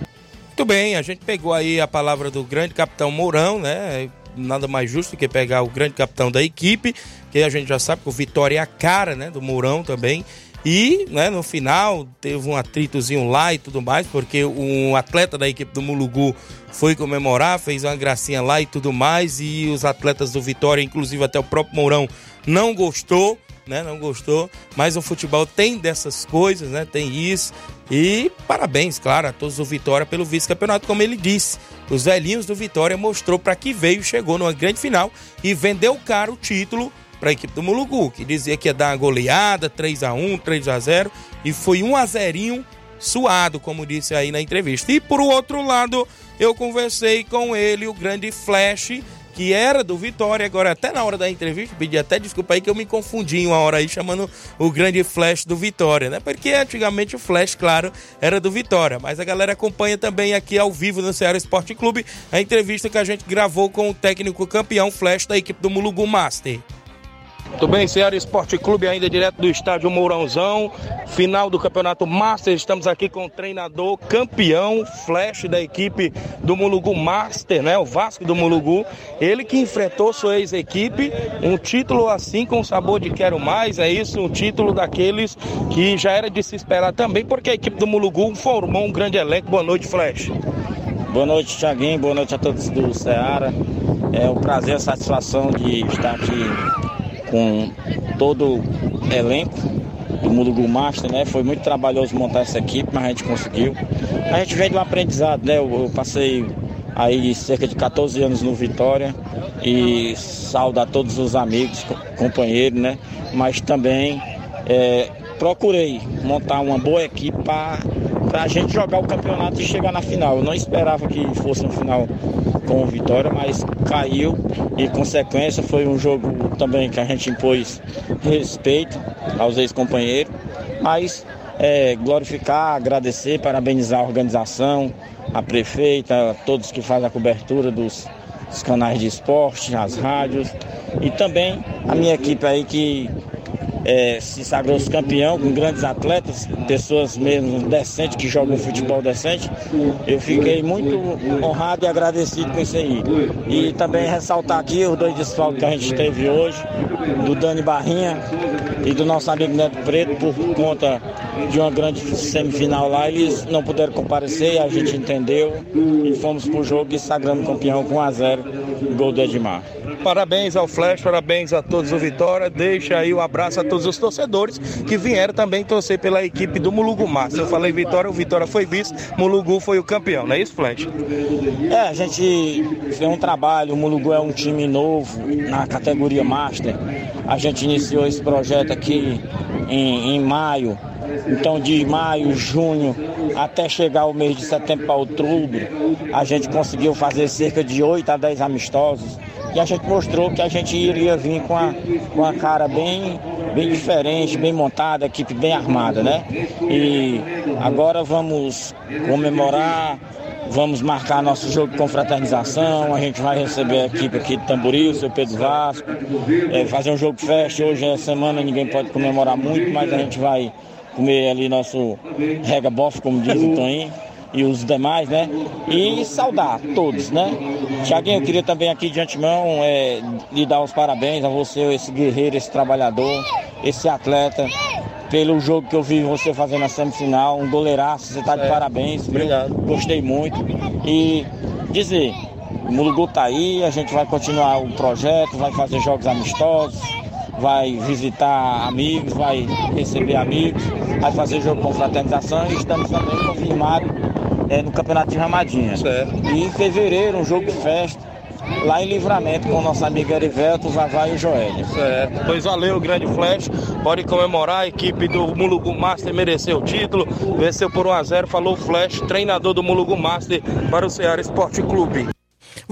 Muito bem, a gente pegou aí a palavra do grande capitão Mourão, né? Nada mais justo que pegar o grande capitão da equipe, que a gente já sabe que o Vitória é a cara, né, do Mourão também. E, né, no final, teve um atritozinho lá e tudo mais, porque um atleta da equipe do Mulugu foi comemorar, fez uma gracinha lá e tudo mais, e os atletas do Vitória, inclusive até o próprio Mourão, não gostou, né, não gostou, mas o futebol tem dessas coisas, né, tem isso, e parabéns, claro, a todos do Vitória pelo vice-campeonato, como ele disse, os velhinhos do Vitória mostrou para que veio, chegou numa grande final e vendeu caro o título para a equipe do Mulugu, que dizia que ia dar uma goleada, 3 a 1 3 a 0 e foi 1 a 0 suado, como disse aí na entrevista. E por outro lado, eu conversei com ele, o grande Flash, que era do Vitória, agora até na hora da entrevista, pedi até desculpa aí que eu me confundi uma hora aí chamando o grande Flash do Vitória, né? Porque antigamente o Flash, claro, era do Vitória, mas a galera acompanha também aqui ao vivo no Ceará Esporte Clube a entrevista que a gente gravou com o técnico campeão Flash da equipe do Mulugu Master. Tudo bem, Ceará Esporte Clube, ainda direto do estádio Mourãozão, final do Campeonato Master. Estamos aqui com o treinador campeão, flash da equipe do Mulugu Master, né? O Vasco do Mulugu. Ele que enfrentou sua ex-equipe, um título assim com sabor de quero mais, é isso, um título daqueles que já era de se esperar também, porque a equipe do Mulugu formou um grande elenco. Boa noite, Flash. Boa noite, Thiaguinho. Boa noite a todos do Ceará. É um prazer, a satisfação de estar aqui com todo o elenco do Mulugu Master, né? Foi muito trabalhoso montar essa equipe, mas a gente conseguiu. A gente vem de um aprendizado, né? Eu, eu passei aí cerca de 14 anos no Vitória e saudar todos os amigos, companheiros, né? Mas também é, procurei montar uma boa equipe para a gente jogar o campeonato e chegar na final. Eu não esperava que fosse um final com vitória, mas caiu. E consequência foi um jogo também que a gente impôs respeito aos ex-companheiros, mas é, glorificar, agradecer, parabenizar a organização, a prefeita, todos que fazem a cobertura dos, dos canais de esporte, as rádios. E também a minha equipe aí que é, se sagrou campeão com grandes atletas, pessoas mesmo decentes que jogam futebol decente. Eu fiquei muito honrado e agradecido com isso aí. E também ressaltar aqui os dois desfalques que a gente teve hoje, do Dani Barrinha e do nosso amigo Neto Preto, por conta de uma grande semifinal lá. Eles não puderam comparecer, a gente entendeu e fomos pro jogo e sagramos campeão com 1 a 0 gol do Edmar. Parabéns ao Flash, parabéns a todos o Vitória. Deixa aí o um abraço a todos os torcedores que vieram também torcer pela equipe do Mulugu Massa. Eu falei Vitória, o Vitória foi vice, Mulugu foi o campeão, não é isso, Flash? É, a gente fez um trabalho, o Mulugu é um time novo na categoria Master. A gente iniciou esse projeto aqui em, em maio. Então, de maio, junho, até chegar o mês de setembro para outubro, a gente conseguiu fazer cerca de 8 a 10 amistosos e a gente mostrou que a gente iria vir com a, com a cara bem, bem diferente, bem montada, equipe bem armada, né? E agora vamos comemorar, vamos marcar nosso jogo de confraternização, a gente vai receber a equipe aqui de Tamboril, seu Pedro Vasco, é, fazer um jogo festa, hoje é semana, ninguém pode comemorar muito, mas a gente vai comer ali nosso rega bof, como diz o Toninho e os demais, né? E saudar todos, né? Tiaguinho, eu queria também aqui de antemão é, lhe dar os parabéns a você, esse guerreiro, esse trabalhador, esse atleta, pelo jogo que eu vi você fazendo na semifinal, um goleiraço, você está de é. parabéns. Obrigado. Gostei muito. E dizer, o Mulugu tá aí, a gente vai continuar o projeto, vai fazer jogos amistosos, vai visitar amigos, vai receber amigos, vai fazer jogo com fraternização e estamos também confirmados é, no Campeonato de Ramadinha. Certo. E em fevereiro, um jogo de festa, lá em Livramento com o nosso amigo Erivelto, Vavá e o Joel. Certo. Pois valeu, grande Flash. Pode comemorar. A equipe do Mulugu Master mereceu o título. Venceu por 1x0. Falou Flash, treinador do Mulugu Master para o Ceará Esporte Clube.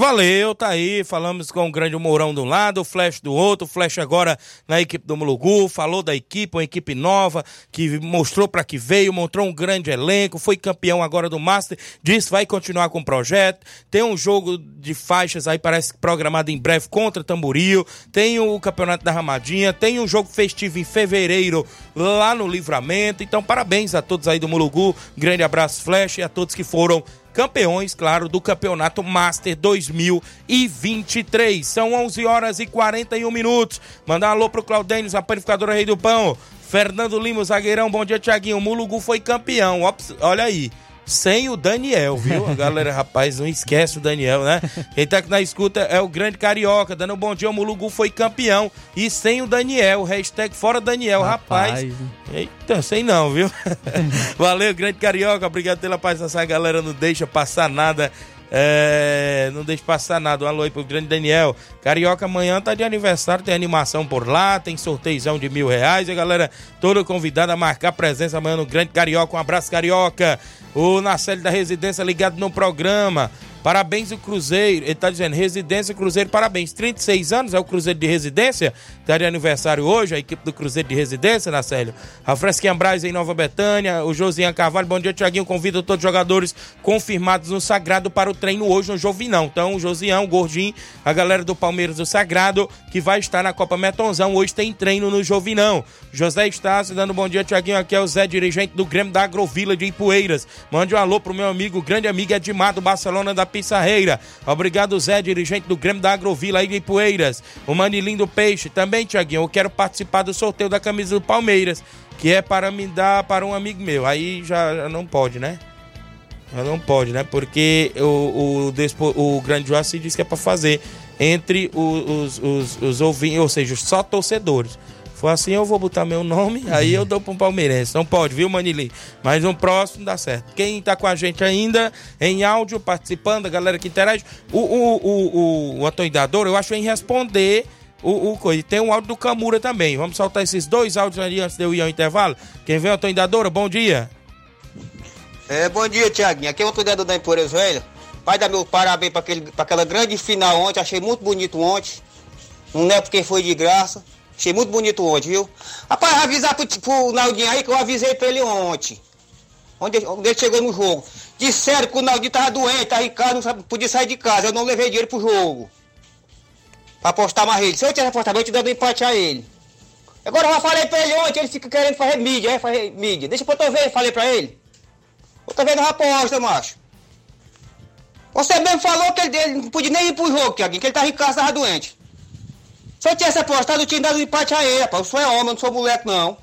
Valeu, tá aí. Falamos com o grande Mourão um lado, o Flash do outro, o Flash agora na equipe do Mulugu. Falou da equipe, uma equipe nova que mostrou para que veio, mostrou um grande elenco, foi campeão agora do Master. Disse vai continuar com o projeto. Tem um jogo de faixas aí, parece programado em breve contra Tamboril. Tem o Campeonato da Ramadinha. Tem um jogo festivo em fevereiro lá no Livramento. Então, parabéns a todos aí do Mulugu. Grande abraço, Flash, e a todos que foram campeões, claro, do Campeonato Master 2023. São 11 horas e 41 minutos. Mandar um alô pro Claudênio, a panificadora Rei do Pão. Fernando Lima, zagueirão, bom dia, Tiaguinho. Mulugu foi campeão. Olha aí sem o Daniel, viu? A galera, rapaz, não esquece o Daniel, né? Quem tá aqui na escuta é o grande Carioca, dando um bom dia, o Mulugu foi campeão. E sem o Daniel, hashtag fora Daniel, rapaz. rapaz. Eita, sei não, viu? [LAUGHS] Valeu, grande Carioca, obrigado pela paz, essa galera não deixa passar nada é, não deixe passar nada. Um alô aí pro grande Daniel. Carioca amanhã tá de aniversário, tem animação por lá, tem sorteizão de mil reais. E a galera toda convidada a marcar presença amanhã no Grande Carioca. Um abraço, Carioca. O Nacelle da Residência ligado no programa. Parabéns o Cruzeiro. Ele está dizendo, Residência Cruzeiro, parabéns. 36 anos é o Cruzeiro de Residência. Está de aniversário hoje, a equipe do Cruzeiro de Residência, Nacélio. A Fresquinha Braz em Nova Betânia. O Josian Carvalho, bom dia, Tiaguinho. Convido todos os jogadores confirmados no Sagrado para o treino hoje no Jovinão. Então, o Josian, o Gordinho, a galera do Palmeiras do Sagrado, que vai estar na Copa Metonzão. Hoje tem treino no Jovinão. José Estácio dando bom dia, Tiaguinho. Aqui é o Zé, dirigente do Grêmio da Agrovila de Ipueiras. Mande um alô pro meu amigo, grande amigo Edmar do Barcelona da Pissarreira. Obrigado, Zé, dirigente do Grêmio da Agrovila aí de Ipueiras. O Manilim do Peixe também, Tiaguinho. Eu quero participar do sorteio da camisa do Palmeiras, que é para me dar para um amigo meu. Aí já, já não pode, né? Já não pode, né? Porque o, o, o grande Joaci disse que é para fazer entre os, os, os, os ouvintes, ou seja, só torcedores for assim, eu vou botar meu nome, [LAUGHS] aí eu dou para um palmeirense. Não pode, viu, Manili? Mas um próximo dá certo. Quem tá com a gente ainda, em áudio, participando, a galera que interage, o, o, o, o, o eu acho em responder o, o Tem um áudio do Camura também. Vamos soltar esses dois áudios ali antes de eu ir ao intervalo. Quem vem, atoidadora, bom dia. É, bom dia, Tiaguinho. Aqui é o atoidador da Empores Velho. Pai dar meu parabéns para aquela grande final ontem. Achei muito bonito ontem. Não é porque foi de graça. Achei muito bonito ontem, viu? Rapaz, avisar pro, pro Naldinho aí que eu avisei pra ele ontem. Onde, onde ele chegou no jogo. Disseram que o Naldinho tava doente, tava em casa, não podia sair de casa. Eu não levei dinheiro pro jogo. Pra apostar mais ele. Se eu tivesse apostado, eu te dando empate a ele. Agora eu já falei pra ele ontem, ele fica querendo fazer mídia, é, fazer mídia. Deixa pra eu ver, falei pra ele. Outra vez não aposta, macho. Você mesmo falou que ele, ele não podia nem ir pro jogo, Tiaguinho, que ele tava em casa, tava doente. Se eu tivesse apostado, eu tinha dado um empate a ele, rapaz. Eu sou é homem, eu não sou moleque, não.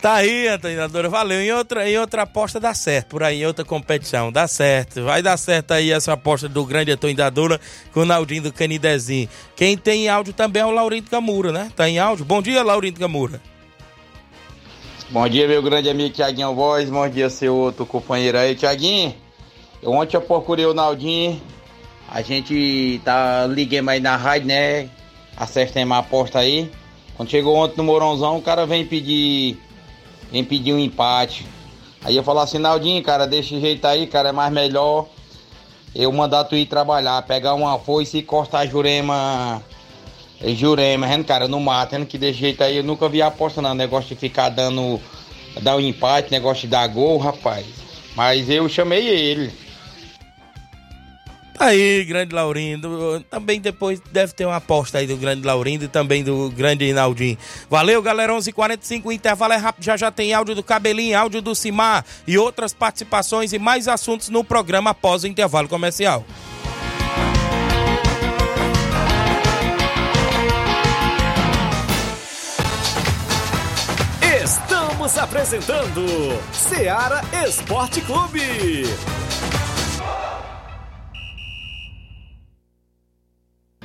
Tá aí, treinadora, valeu. Em outra, em outra aposta dá certo, por aí, em outra competição, dá certo. Vai dar certo aí essa aposta do grande atoindadora com o Naldinho do Canidezinho. Quem tem áudio também é o Laurindo Camura, né? Tá em áudio? Bom dia, Laurindo Camura. Bom dia, meu grande amigo Tiaguinho Voz. Bom dia, seu outro companheiro aí, Tiaguinho. Ontem eu procurei o Naldinho a gente tá liguemos aí na rádio, né? Acertemos a aposta aí. Quando chegou ontem no Moronzão, o cara vem pedir. Vem pedir um empate. Aí eu falo assim, Naldinho, cara, desse jeito aí, cara, é mais melhor eu mandar tu ir trabalhar, pegar uma foice e cortar Jurema. Jurema, cara, no mato, que desse jeito aí eu nunca vi aposta não. Negócio de ficar dando. dar um empate, negócio de dar gol, rapaz. Mas eu chamei ele. Aí, grande Laurindo. Também depois deve ter uma aposta aí do grande Laurindo e também do grande Inaldinho. Valeu, galera. 11:45 o intervalo é rápido. Já já tem áudio do Cabelinho, áudio do Cimar e outras participações e mais assuntos no programa após o intervalo comercial. Estamos apresentando Seara Esporte Clube.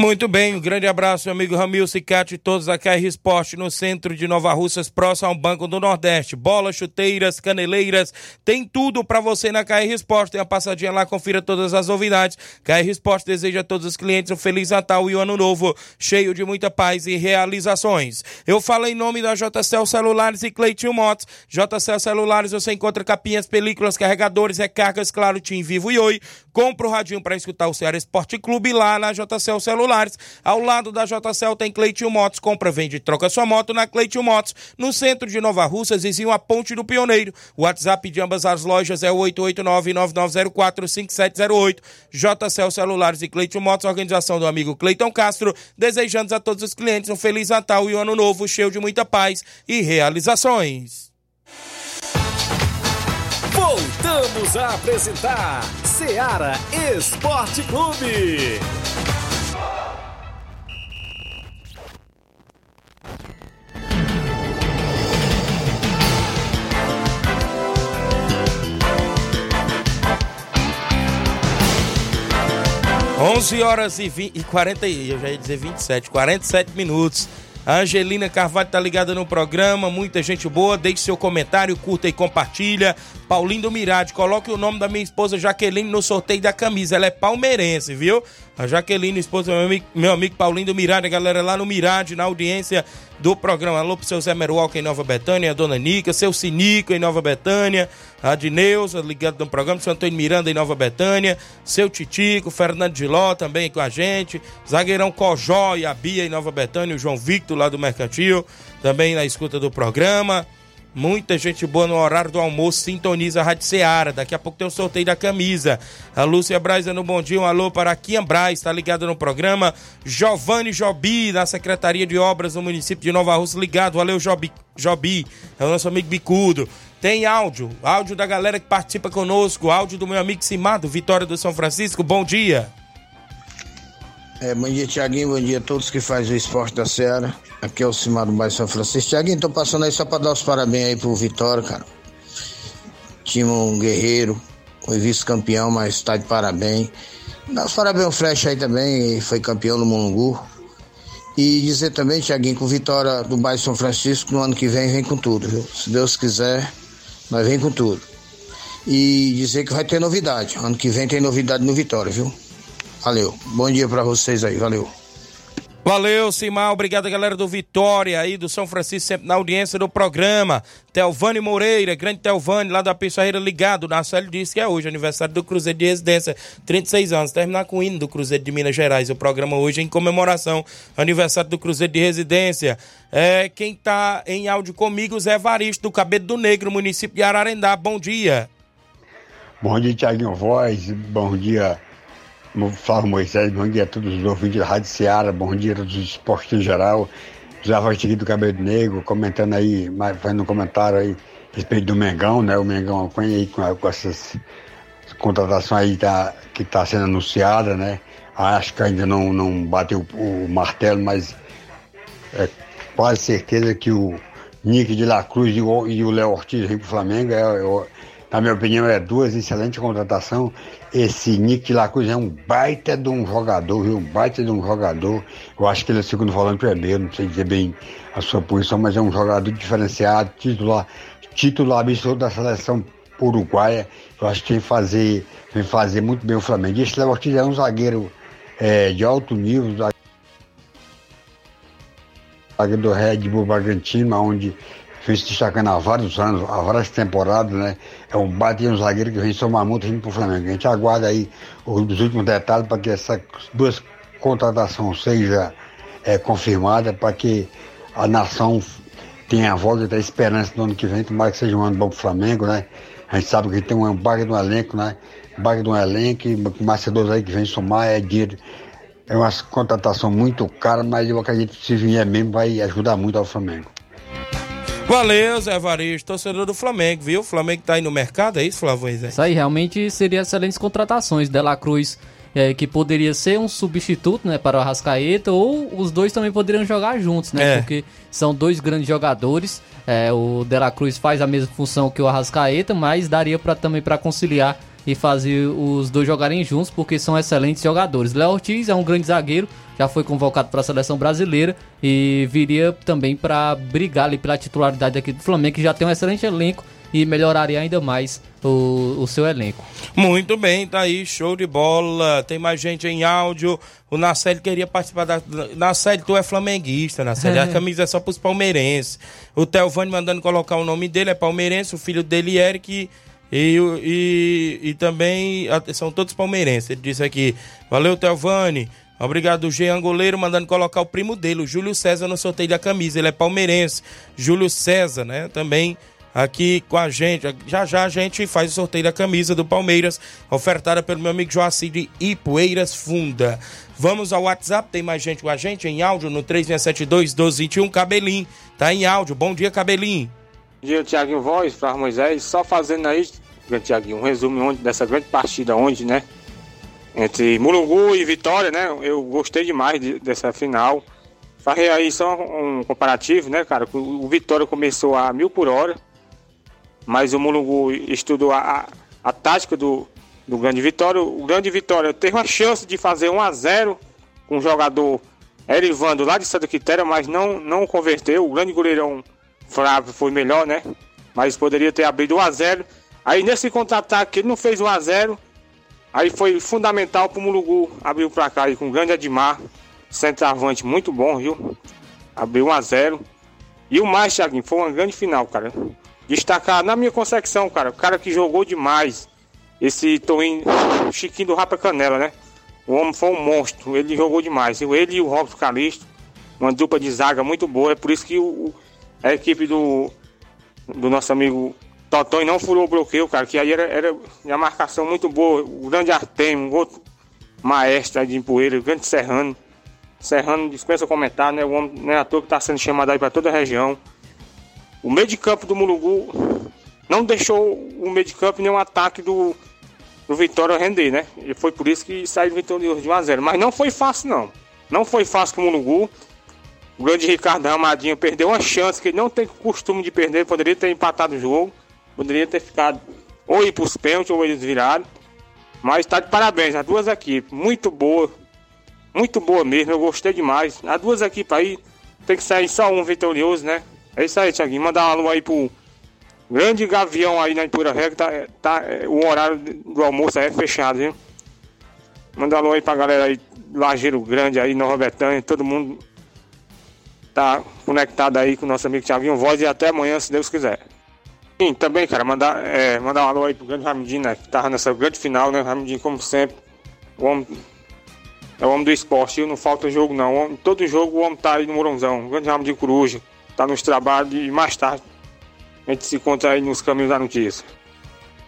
Muito bem, um grande abraço, meu amigo Ramil Cicate e todos da KR Esporte no centro de Nova Russas, próximo ao Banco do Nordeste. Bolas, chuteiras, caneleiras, tem tudo para você na KR Esporte. Tem uma passadinha lá, confira todas as novidades. KR Esporte deseja a todos os clientes um Feliz Natal e um Ano Novo, cheio de muita paz e realizações. Eu falo em nome da JCL Celulares e Cleitinho Motos. JCL Celulares você encontra capinhas, películas, carregadores, recargas, claro, Tim Vivo e Oi. Compra o radinho para escutar o Ceará Esporte Clube lá na JCL Celulares celulares. Ao lado da JCL tem Cleitinho Motos. Compra, vende e troca sua moto na Cleitinho Motos. No centro de Nova Russas, vizinho a Ponte do Pioneiro. O WhatsApp de ambas as lojas é o 889-9904-5708. JCL Celulares e Cleitinho Motos, organização do amigo Cleiton Castro. Desejando a todos os clientes um Feliz Natal e um Ano Novo cheio de muita paz e realizações. Voltamos a apresentar Seara Esporte Clube. 11 horas e, 20, e 40, eu já ia dizer 27, 47 minutos. A Angelina Carvalho tá ligada no programa, muita gente boa. Deixe seu comentário, curta e compartilha. Paulinho do Mirade, coloque o nome da minha esposa Jaqueline no sorteio da camisa. Ela é palmeirense, viu? A Jaqueline, esposa do meu amigo, meu amigo Paulinho do Mirade, a galera lá no Mirade, na audiência do programa. Alô pro seu Zé Meruoca em Nova Betânia, a dona Nica, seu Sinico em Nova Betânia, a Dineuza ligado no programa, seu Antônio Miranda em Nova Betânia, seu Titico, Fernando Giló também com a gente, zagueirão Cojó e a Bia em Nova Betânia, o João Victor lá do Mercantil, também na escuta do programa. Muita gente boa no horário do almoço, sintoniza a Rádio Seara. Daqui a pouco tem o um sorteio da camisa. A Lúcia Braz no bom dia, um alô para a Kian Braz, tá ligado no programa. Giovanni Jobi, na Secretaria de Obras do município de Nova Rússia, ligado. Valeu, Jobi, Jobi, é o nosso amigo Bicudo. Tem áudio, áudio da galera que participa conosco, áudio do meu amigo Simado, Vitória do São Francisco, bom dia. É, bom dia, Tiaguinho, bom dia a todos que fazem o esporte da Seara. Aqui é o Cimar do Bairro São Francisco. Tiaguinho, tô passando aí só pra dar os parabéns aí pro Vitória, cara. Time um guerreiro, foi vice-campeão, mas tá de parabéns. Dá os parabéns ao Flecha aí também, foi campeão no Mulungu. E dizer também, Tiaguinho, que o Vitória do Bairro São Francisco no ano que vem vem com tudo, viu? Se Deus quiser, nós vem com tudo. E dizer que vai ter novidade. Ano que vem tem novidade no Vitória, viu? Valeu. Bom dia para vocês aí, valeu. Valeu, Simar. Obrigado, galera do Vitória aí, do São Francisco, sempre na audiência do programa. Telvane Moreira, grande Telvane, lá da Pissarreira, ligado. Na ele disse que é hoje, aniversário do Cruzeiro de Residência, 36 anos. Terminar com o hino do Cruzeiro de Minas Gerais. O programa hoje em comemoração, aniversário do Cruzeiro de Residência. É, quem tá em áudio comigo, Zé Varisto, do Cabelo do Negro, município de Ararendá. Bom dia. Bom dia, Tiaguinho Voz. Bom dia Flávio Moisés, bom dia a todos os ouvintes da Rádio Seara, bom dia a todos os esportes em geral. José Rostigue do Cabelo Negro, comentando aí, fazendo um comentário aí a respeito do Mengão, né? O Mengão com, com, essas contratações aí tá, que está sendo anunciada, né? Acho que ainda não, não bateu o, o martelo, mas é quase certeza que o Nick de La Cruz e o, Léo Ortiz vem para o Flamengo. É, é, na minha opinião, é duas excelentes contratações. Esse Nick Lacruz é um baita de um jogador, viu? Um baita de um jogador. Eu acho que ele é segundo volante primeiro, não sei dizer bem a sua posição, mas é um jogador diferenciado, titular, titular absoluto da seleção uruguaia. Eu acho que vem fazer, vem fazer muito bem o Flamengo. E esse Léo Ortiz é um zagueiro é, de alto nível, zagueiro do Red Bull Bragantino, onde vem se destacando há vários anos, há várias temporadas, né? É um bate um zagueiro que vem somar muito vindo para o Flamengo. A gente aguarda aí os últimos detalhes para que essas duas contratações sejam é, confirmadas, para que a nação tenha a volta da esperança no ano que vem, tomara que seja um ano bom para o Flamengo, né? A gente sabe que tem um baga de um elenco, né? Baga de um elenco, Macedônia aí que vem somar, é dinheiro. É uma contratação muito cara, mas eu acredito que se vier mesmo vai ajudar muito ao Flamengo. Valeu, Zé Varisto, torcedor do Flamengo, viu? O Flamengo tá aí no mercado, é isso, Flávio Isso aí, realmente seria excelentes contratações. Dela Cruz, é, que poderia ser um substituto né, para o Arrascaeta, ou os dois também poderiam jogar juntos, né? É. Porque são dois grandes jogadores. É, o Dela Cruz faz a mesma função que o Arrascaeta, mas daria para também para conciliar e fazer os dois jogarem juntos, porque são excelentes jogadores. Léo Ortiz é um grande zagueiro, já foi convocado para a seleção brasileira e viria também para brigar ali pela titularidade aqui do Flamengo, que já tem um excelente elenco e melhoraria ainda mais o, o seu elenco. Muito bem, tá aí, show de bola. Tem mais gente em áudio. O Nacelle queria participar da. Nacelle, tu é flamenguista, Nacelle. É. A camisa é só pros palmeirenses. O Telvani mandando colocar o nome dele, é palmeirense. O filho dele, Eric. E, e, e também são todos palmeirenses. Ele disse aqui: Valeu, Telvani. Obrigado, o Jean Goleiro, mandando colocar o primo dele, o Júlio César, no sorteio da camisa. Ele é palmeirense. Júlio César, né? Também aqui com a gente. Já já a gente faz o sorteio da camisa do Palmeiras, ofertada pelo meu amigo Joacir de Ipueiras Funda. Vamos ao WhatsApp, tem mais gente com a gente em áudio no 3672 1221. Cabelinho, tá em áudio. Bom dia, Cabelinho. Dia, Tiaguinho Voz, para Moisés. Só fazendo aí, Tiaguinho, um resumo dessa grande partida onde, né? entre Mulungu e Vitória, né? Eu gostei demais de, dessa final. Farrei aí só um comparativo, né, cara? O, o Vitória começou a mil por hora, mas o Mulungu estudou a, a, a tática do, do Grande Vitória. O Grande Vitória teve uma chance de fazer 1 a 0 com o jogador Erivando lá de Santa Quitéria, mas não, não converteu. O grande goleirão Flávio foi melhor, né? Mas poderia ter abrido 1 a 0 Aí nesse contra-ataque ele não fez 1 a 0 Aí foi fundamental pro Mulugu abrir o placar aí com o grande Edmar, centroavante muito bom, viu? Abriu 1 a 0 E o mais, Thiaguinho, foi uma grande final, cara. Destacar na minha concepção, cara, o cara que jogou demais. Esse Toinho, Chiquinho do Rapa Canela, né? O homem foi um monstro, ele jogou demais. Ele e o Robson Calisto, uma dupla de zaga muito boa. É por isso que o, a equipe do, do nosso amigo Totonho não furou o bloqueio, cara, que aí era, era uma marcação muito boa. O grande Artemio, outro maestro de empoeira, o grande Serrano. Serrano dispensa comentar, né? O homem não é à toa que está sendo chamado aí para toda a região. O meio de campo do Mulugu não deixou o meio de campo nem ataque do, do Vitória render, né? E foi por isso que saiu vitorioso de 1x0. Mas não foi fácil, não. Não foi fácil com o Mulugu. O grande Ricardo Ramadinho perdeu uma chance que ele não tem costume de perder, poderia ter empatado o jogo. Poderia ter ficado ou ir para os pênaltis ou eles viraram. Mas está de parabéns, as duas equipes. Muito boa. Muito boa mesmo, eu gostei demais. As duas equipes aí tem que sair só um vitorioso, né? É isso aí, Thiaguinho. Mandar uma alô aí pro grande gavião aí na Impura Regra. Tá, tá, o horário do almoço aí é fechado, viu? Mandar alô aí pra galera aí, Lajeiro Grande aí, Nova Betânia. Todo mundo tá conectado aí com o nosso amigo Thiaguinho Voz e até amanhã, se Deus quiser. Sim, também, cara, mandar, é, mandar um alô aí pro grande Ramidinho, né? Que tava nessa grande final, né? Ramidinho, como sempre, o homem é o homem do esporte, não falta jogo não. Homem, todo jogo o homem tá aí no Morãozão. O grande Ramidinho Coruja, tá nos trabalhos e mais tarde a gente se encontra aí nos caminhos da notícia.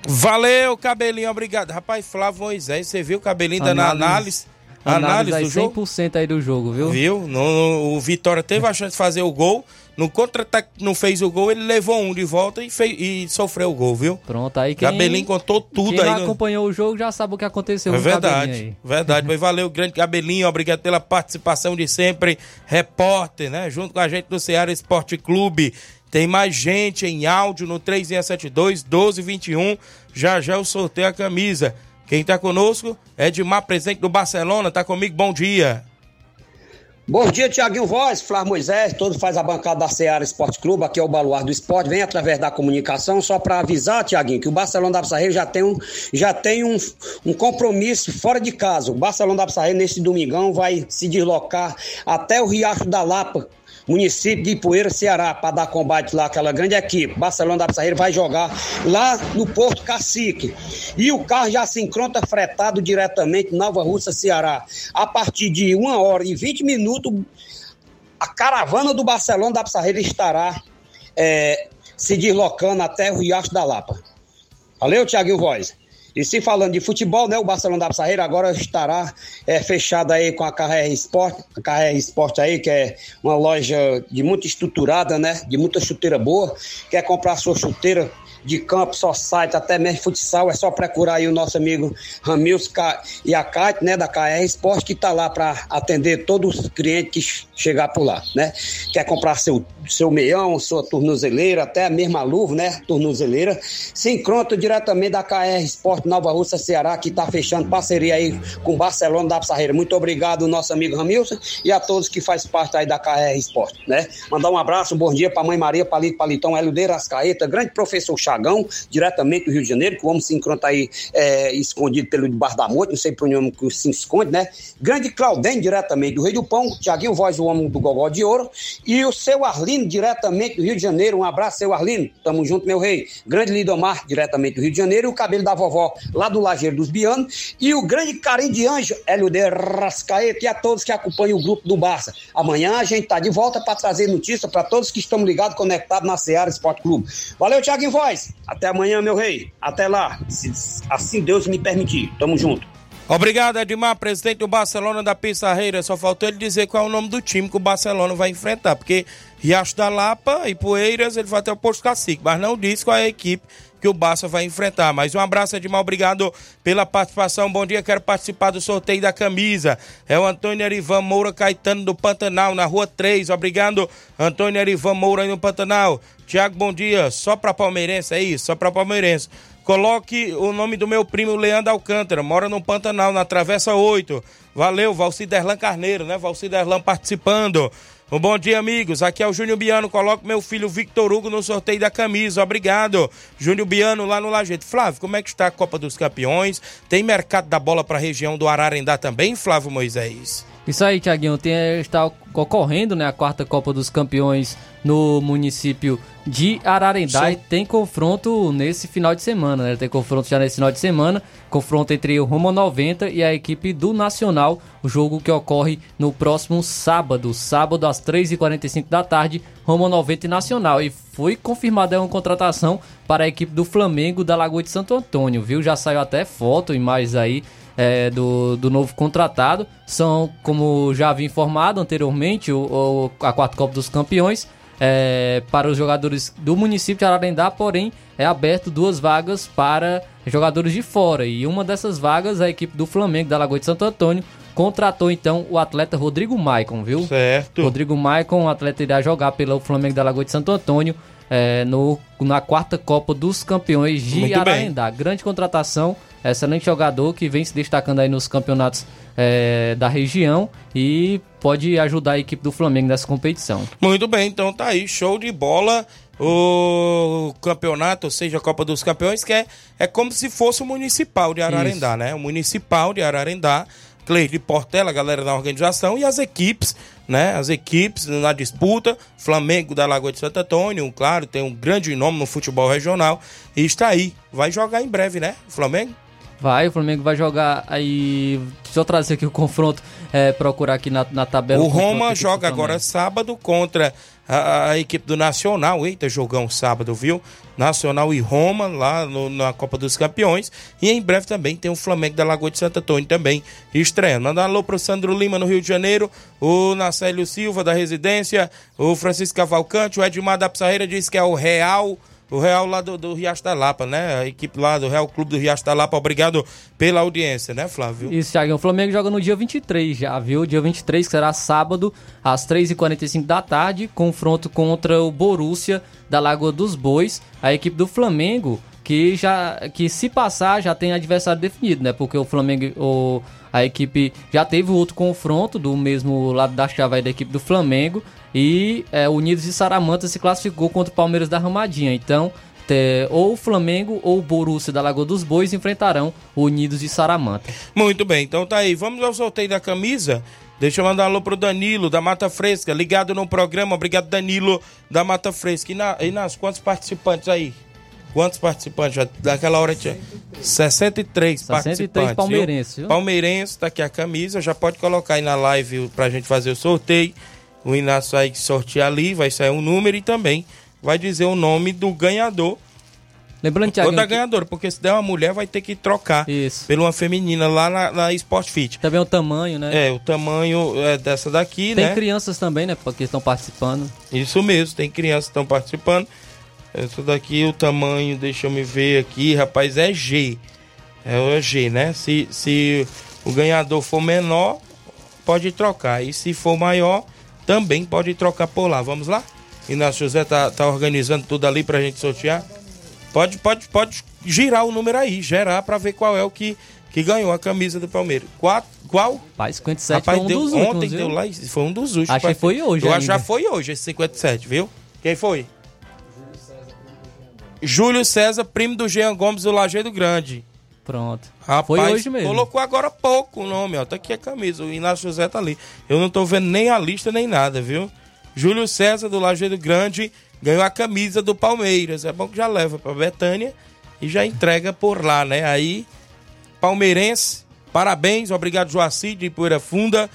Valeu, cabelinho, obrigado. Rapaz, Flávio Moisés, você viu o cabelinho dando análise? Análise, análise do 100% jogo? aí do jogo, viu? Viu? No, o Vitória teve a chance de fazer o gol. No contra-ataque não fez o gol, ele levou um de volta e, fez, e sofreu o gol, viu? Pronto, aí quem... Cabelinho contou tudo quem aí. Quem acompanhou o jogo já sabe o que aconteceu é verdade, verdade. Mas valeu, grande Cabelinho, obrigado pela participação de sempre. Repórter, né? Junto com a gente do Ceará Esporte Clube. Tem mais gente em áudio no 3672 1221. Já já eu sorteio a camisa. Quem tá conosco é Edmar, presente do Barcelona. Tá comigo, bom dia. Bom dia, Tiaguinho Voz, Flávio Moisés, todos faz a bancada da Seara Esporte Clube, aqui é o Baluar do Esporte, vem através da comunicação, só para avisar, Tiaguinho, que o Barcelona da Pissarreira já tem, um, já tem um, um compromisso fora de casa. O Barcelona da Pissarreira, nesse domingão, vai se deslocar até o Riacho da Lapa, município de Ipueira, Ceará, para dar combate lá àquela grande equipe. Barcelona da Pissarreira vai jogar lá no Porto Cacique. E o carro já se encontra fretado diretamente Nova Russa, Ceará. A partir de uma hora e 20 minutos, a caravana do Barcelona da Pissarreira estará é, se deslocando até o Riacho da Lapa. Valeu, Thiaguinho Voz. E se falando de futebol, né, o Barcelona da Pissarreira agora estará é, fechado aí com a KR Sport, a KR Sport aí, que é uma loja de muito estruturada, né, de muita chuteira boa, quer comprar sua chuteira de campo, só site, até mesmo futsal, é só procurar aí o nosso amigo Ramils e a Kate, né, da KR Sport, que está lá para atender todos os clientes que chegar por lá, né? Quer comprar seu, seu meião, sua tornozeleira, até a mesma luva, né, tornozeleira, se encontra diretamente da KR Sport Nova Russa, Ceará, que está fechando parceria aí com o Barcelona da Pissarreira. Muito obrigado, nosso amigo Ramilson, e a todos que faz parte aí da KR Sport, né? Mandar um abraço, um bom dia para mãe Maria Palito Palitão, Helder Ascaeta, grande professor Chaves, Chagão, diretamente do Rio de Janeiro, que o homem se encontra aí é, escondido pelo debaixo da moita, não sei por onde que se esconde, né? Grande Claudem, diretamente do Rei do Pão, Tiaguinho Voz, o homem do Gogó de Ouro, e o seu Arlino, diretamente do Rio de Janeiro. Um abraço, seu Arlino, tamo junto, meu rei. Grande Lidomar, diretamente do Rio de Janeiro, e o cabelo da vovó, lá do Lajeiro dos Bianos, e o grande carinho de anjo, Hélio de Rascaeta, e a todos que acompanham o grupo do Barça. Amanhã a gente tá de volta para trazer notícia para todos que estão ligados, conectados na Seara Esporte Clube. Valeu, Tiaguinho Voz! Até amanhã, meu rei. Até lá. Se assim Deus me permitir. Tamo junto. Obrigado, Edmar, presidente do Barcelona da Pissarreira. Só faltou ele dizer qual é o nome do time que o Barcelona vai enfrentar, porque Riacho da Lapa e Poeiras ele vai até o Posto Cacique, mas não disse qual é a equipe que o Barça vai enfrentar. Mas um abraço, Edmar, obrigado pela participação. Bom dia, quero participar do sorteio da camisa. É o Antônio Erivan Moura Caetano do Pantanal, na rua 3. Obrigado, Antônio Erivan Moura aí no Pantanal. Tiago, bom dia. Só para palmeirense, é isso? Só para palmeirense. Coloque o nome do meu primo Leandro Alcântara, mora no Pantanal, na Travessa 8. Valeu, Valciderlan Carneiro, né? Valciderlan participando. Um bom dia, amigos. Aqui é o Júnior Biano. Coloco meu filho Victor Hugo no sorteio da camisa. Obrigado. Júnior Biano lá no Lajeito. Flávio, como é que está a Copa dos Campeões? Tem mercado da bola para a região do Ararendá também, Flávio Moisés? Isso aí, Tiaguinho. Está ocorrendo né, a quarta Copa dos Campeões no município de Ararendá Sim. e tem confronto nesse final de semana, né? Tem confronto já nesse final de semana, confronto entre o Roma 90 e a equipe do Nacional, o jogo que ocorre no próximo sábado, sábado às 3h45 da tarde, Roma 90 e Nacional. E foi confirmada uma contratação para a equipe do Flamengo da Lagoa de Santo Antônio, viu? Já saiu até foto e mais aí é, do, do novo contratado. São, como já havia informado anteriormente, o, o a quarta Copa dos Campeões é, para os jogadores do município de Ararendá, porém é aberto duas vagas para jogadores de fora. E uma dessas vagas, a equipe do Flamengo da Lagoa de Santo Antônio contratou então o atleta Rodrigo Maicon, viu? Certo. Rodrigo Maicon, o atleta irá jogar pelo Flamengo da Lagoa de Santo Antônio é, no, na quarta Copa dos Campeões de Muito Ararendá. Bem. Grande contratação, excelente jogador que vem se destacando aí nos campeonatos é, da região e pode ajudar a equipe do Flamengo nessa competição. Muito bem, então tá aí, show de bola. O campeonato, ou seja, a Copa dos Campeões, que é, é como se fosse o Municipal de Ararendá, Isso. né? O Municipal de Ararendá, Cleide Portela, a galera da organização e as equipes, né? As equipes na disputa, Flamengo da Lagoa de Santo Antônio, claro, tem um grande nome no futebol regional e está aí. Vai jogar em breve, né? Flamengo? Vai, o Flamengo vai jogar aí. Deixa eu trazer aqui o confronto, é, procurar aqui na, na tabela. O Roma joga agora sábado contra a, a, equipe do Nacional. Eita, jogão sábado, viu? Nacional e Roma lá no, na Copa dos Campeões. E em breve também tem o Flamengo da Lagoa de Santo Antônio também estreando. Manda um alô pro Sandro Lima no Rio de Janeiro, o Nacélio Silva da Residência, o Francisco Cavalcante, o Edmar da Pissarreira diz que é o Real o Real lá do, do Riacho da Lapa, né? A equipe lá do Real Clube do Riacho da Lapa, obrigado pela audiência, né, Flávio? Isso, Thiago. O Flamengo joga no dia 23 já, viu? Dia 23, que será sábado, às 3h45 da tarde, confronto contra o Borussia da Lagoa dos Bois. A equipe do Flamengo, que já que se passar já tem adversário definido, né? Porque o Flamengo, o, a equipe já teve outro confronto do mesmo lado da chave da equipe do Flamengo e é, Unidos de Saramanta se classificou contra o Palmeiras da Ramadinha. Então, te, ou o Flamengo ou o Borussia da Lagoa dos Bois enfrentarão o Unidos de Saramanta. Muito bem, então tá aí. Vamos ao sorteio da camisa. Deixa eu mandar um alô pro Danilo, da Mata Fresca, ligado no programa. Obrigado, Danilo, da Mata Fresca. E, na, e nas quantos participantes aí? Quantos participantes? Daquela hora tinha 63, 63 participantes. palmeirenses. Viu? Palmeirense, tá aqui a camisa. Já pode colocar aí na live pra gente fazer o sorteio. O Inácio vai sortear ali, vai sair um número e também vai dizer o nome do ganhador Lembrando, Thiago. Outra ganhadora, porque se der uma mulher, vai ter que trocar Isso. por uma feminina lá na, na Sport Fit. Também o tamanho, né? É, o tamanho é dessa daqui, Tem né? crianças também, né? Porque estão participando. Isso mesmo, tem crianças que estão participando. Essa daqui, o tamanho, deixa eu me ver aqui, rapaz, é G. É o G, né? Se, se o ganhador for menor, pode trocar. E se for maior, também pode trocar por lá. Vamos lá? Inácio José tá, tá organizando tudo ali pra gente sortear. Pode, pode, pode girar o número aí, gerar pra ver qual é o que, que ganhou a camisa do Palmeiras. Qual? qual? Pai, 57 Rapaz, foi um deu, dos ontem últimos, deu viu? lá, foi um dos últimos. Acho que foi hoje Eu acho que foi hoje esse 57, viu? Quem foi? Júlio César, primo do Jean Gomes do Lajeado Grande. Pronto. Rapaz, Foi hoje mesmo. colocou agora há pouco o nome, ó. Tá aqui a camisa. O Inácio José tá ali. Eu não tô vendo nem a lista nem nada, viu? Júlio César do Lajeado Grande ganhou a camisa do Palmeiras. É bom que já leva pra Betânia e já entrega por lá, né? Aí, palmeirense, parabéns. Obrigado, Joacir de Poeira Funda,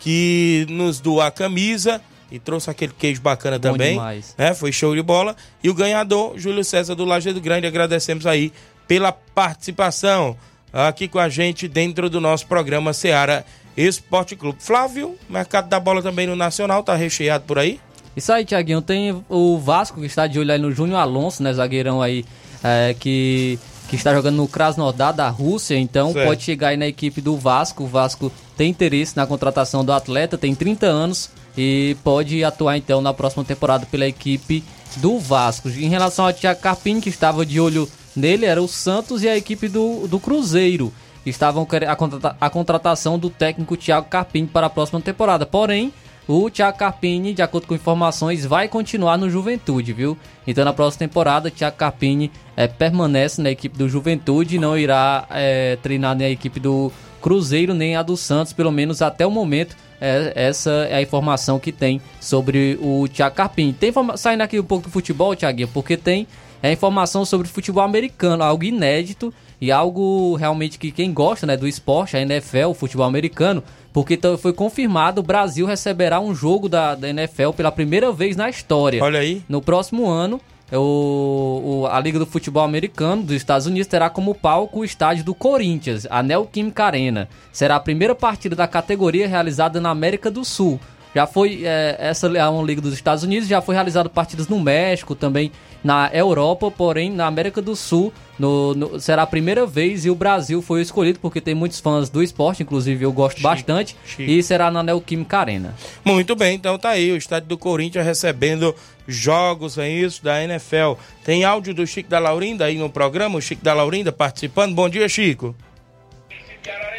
que nos doou a camisa e trouxe aquele queijo bacana Bom também. demais. né? Foi show de bola. E o ganhador, Júlio César do Lajeado Grande, agradecemos aí pela participação aqui com a gente dentro do nosso programa Seara Esporte Clube. Flávio, mercado da bola também no Nacional, tá recheado por aí? Isso aí, Tiaguinho. Tem o Vasco que está de olho aí no Júnior Alonso, né? Zagueirão aí é, que, que está jogando no Krasnodar da Rússia. Então Certo. pode chegar aí na equipe do Vasco. O Vasco tem interesse na contratação do atleta, tem 30 anos e pode atuar então na próxima temporada pela equipe do Vasco. Em relação ao Thiago Carpini, que estava de olho nele, era o Santos e a equipe do, do Cruzeiro. Estavam a, contrata- a contratação do técnico Thiago Carpini para a próxima temporada. Porém, o Thiago Carpini, de acordo com informações, vai continuar no Juventude, viu? Então na próxima temporada, Thiago Carpini eh, permanece na equipe do Juventude não irá eh, treinar nem a equipe do Cruzeiro nem a do Santos, pelo menos até o momento. Eh, essa é a informação que tem sobre o Thiago Carpini. Tem saindo aqui um pouco do futebol, Thiaguinho, porque tem é informação sobre futebol americano, algo inédito e algo realmente que quem gosta né, do esporte, a NFL, o futebol americano, porque então foi confirmado o Brasil receberá um jogo da, da NFL pela primeira vez na história. Olha aí. No próximo ano, o, o- a Liga do Futebol Americano dos Estados Unidos terá como palco o estádio do Corinthians, a Neoquímica Arena. Será a primeira partida da categoria realizada na América do Sul. Já foi, é, essa é uma liga dos Estados Unidos, já foi realizado partidas no México, também na Europa, porém na América do Sul no- no- será a primeira vez e o Brasil foi escolhido porque tem muitos fãs do esporte, inclusive eu gosto bastante, e será na Neoquímica Arena. Muito bem, então tá aí o estádio do Corinthians recebendo jogos, é isso, da NFL. Tem áudio do Chico da Laurinda aí no programa, o Chico da Laurinda participando. Bom dia, Chico.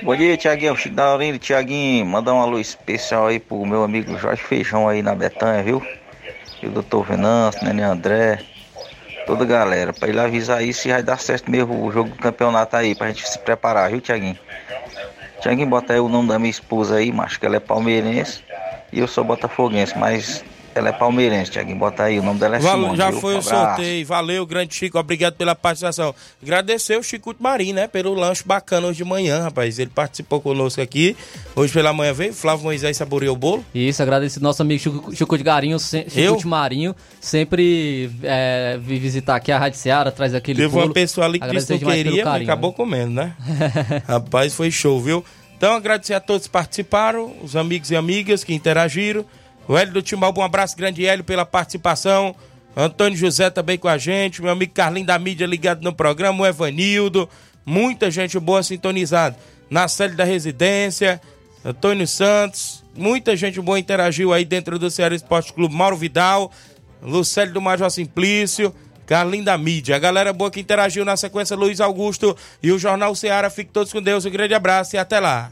Bom dia, Tiaguinho. Chico da Laurinda. Tiaguinho, mandar uma luz especial aí pro meu amigo Jorge Feijão aí na Betanha, viu? E o doutor Venâncio, Nenê André, toda a galera. Pra ele avisar aí se vai dar certo mesmo o jogo do campeonato aí, pra gente se preparar, viu, Tiaguinho? Tiaguinho, bota aí o nome da minha esposa aí, macho, que ela é palmeirense e eu sou botafoguense, mas ela é palmeirense, Tiaguinho. Bota aí, o nome dela é Val- Simone. já viu? foi Um o sorteio. Valeu, grande Chico. Obrigado pela participação. Agradecer o Chico Marim, né? Pelo lanche bacana hoje de manhã, rapaz. Ele participou conosco aqui. Hoje pela manhã veio. Flávio Moisés saboreou o bolo. Isso, agradecer nosso amigo Chico, Chico de Garinho, se-? Chico de Marinho, sempre é, visitar aqui a Rádio Seara, traz aquele Teve bolo. uma pessoa ali que disse Agradecer que demais pelo queria, mas acabou comendo, né? [LAUGHS] Rapaz, foi show, viu? Então, agradecer a todos que participaram, os amigos e amigas que interagiram. O Hélio do Timbalba, um abraço grande, Hélio, pela participação. Antônio José também com a gente. Meu amigo Carlinho da mídia ligado no programa. O Evanildo. Muita gente boa sintonizada. Na sede da residência. Antônio Santos. Muita gente boa interagiu aí dentro do Ceará Esporte Clube. Mauro Vidal. Lucélio do Major Simplício. Carlinho da mídia. A galera boa que interagiu na sequência, Luiz Augusto e o Jornal Ceará. Fiquem todos com Deus. Um grande abraço e até lá.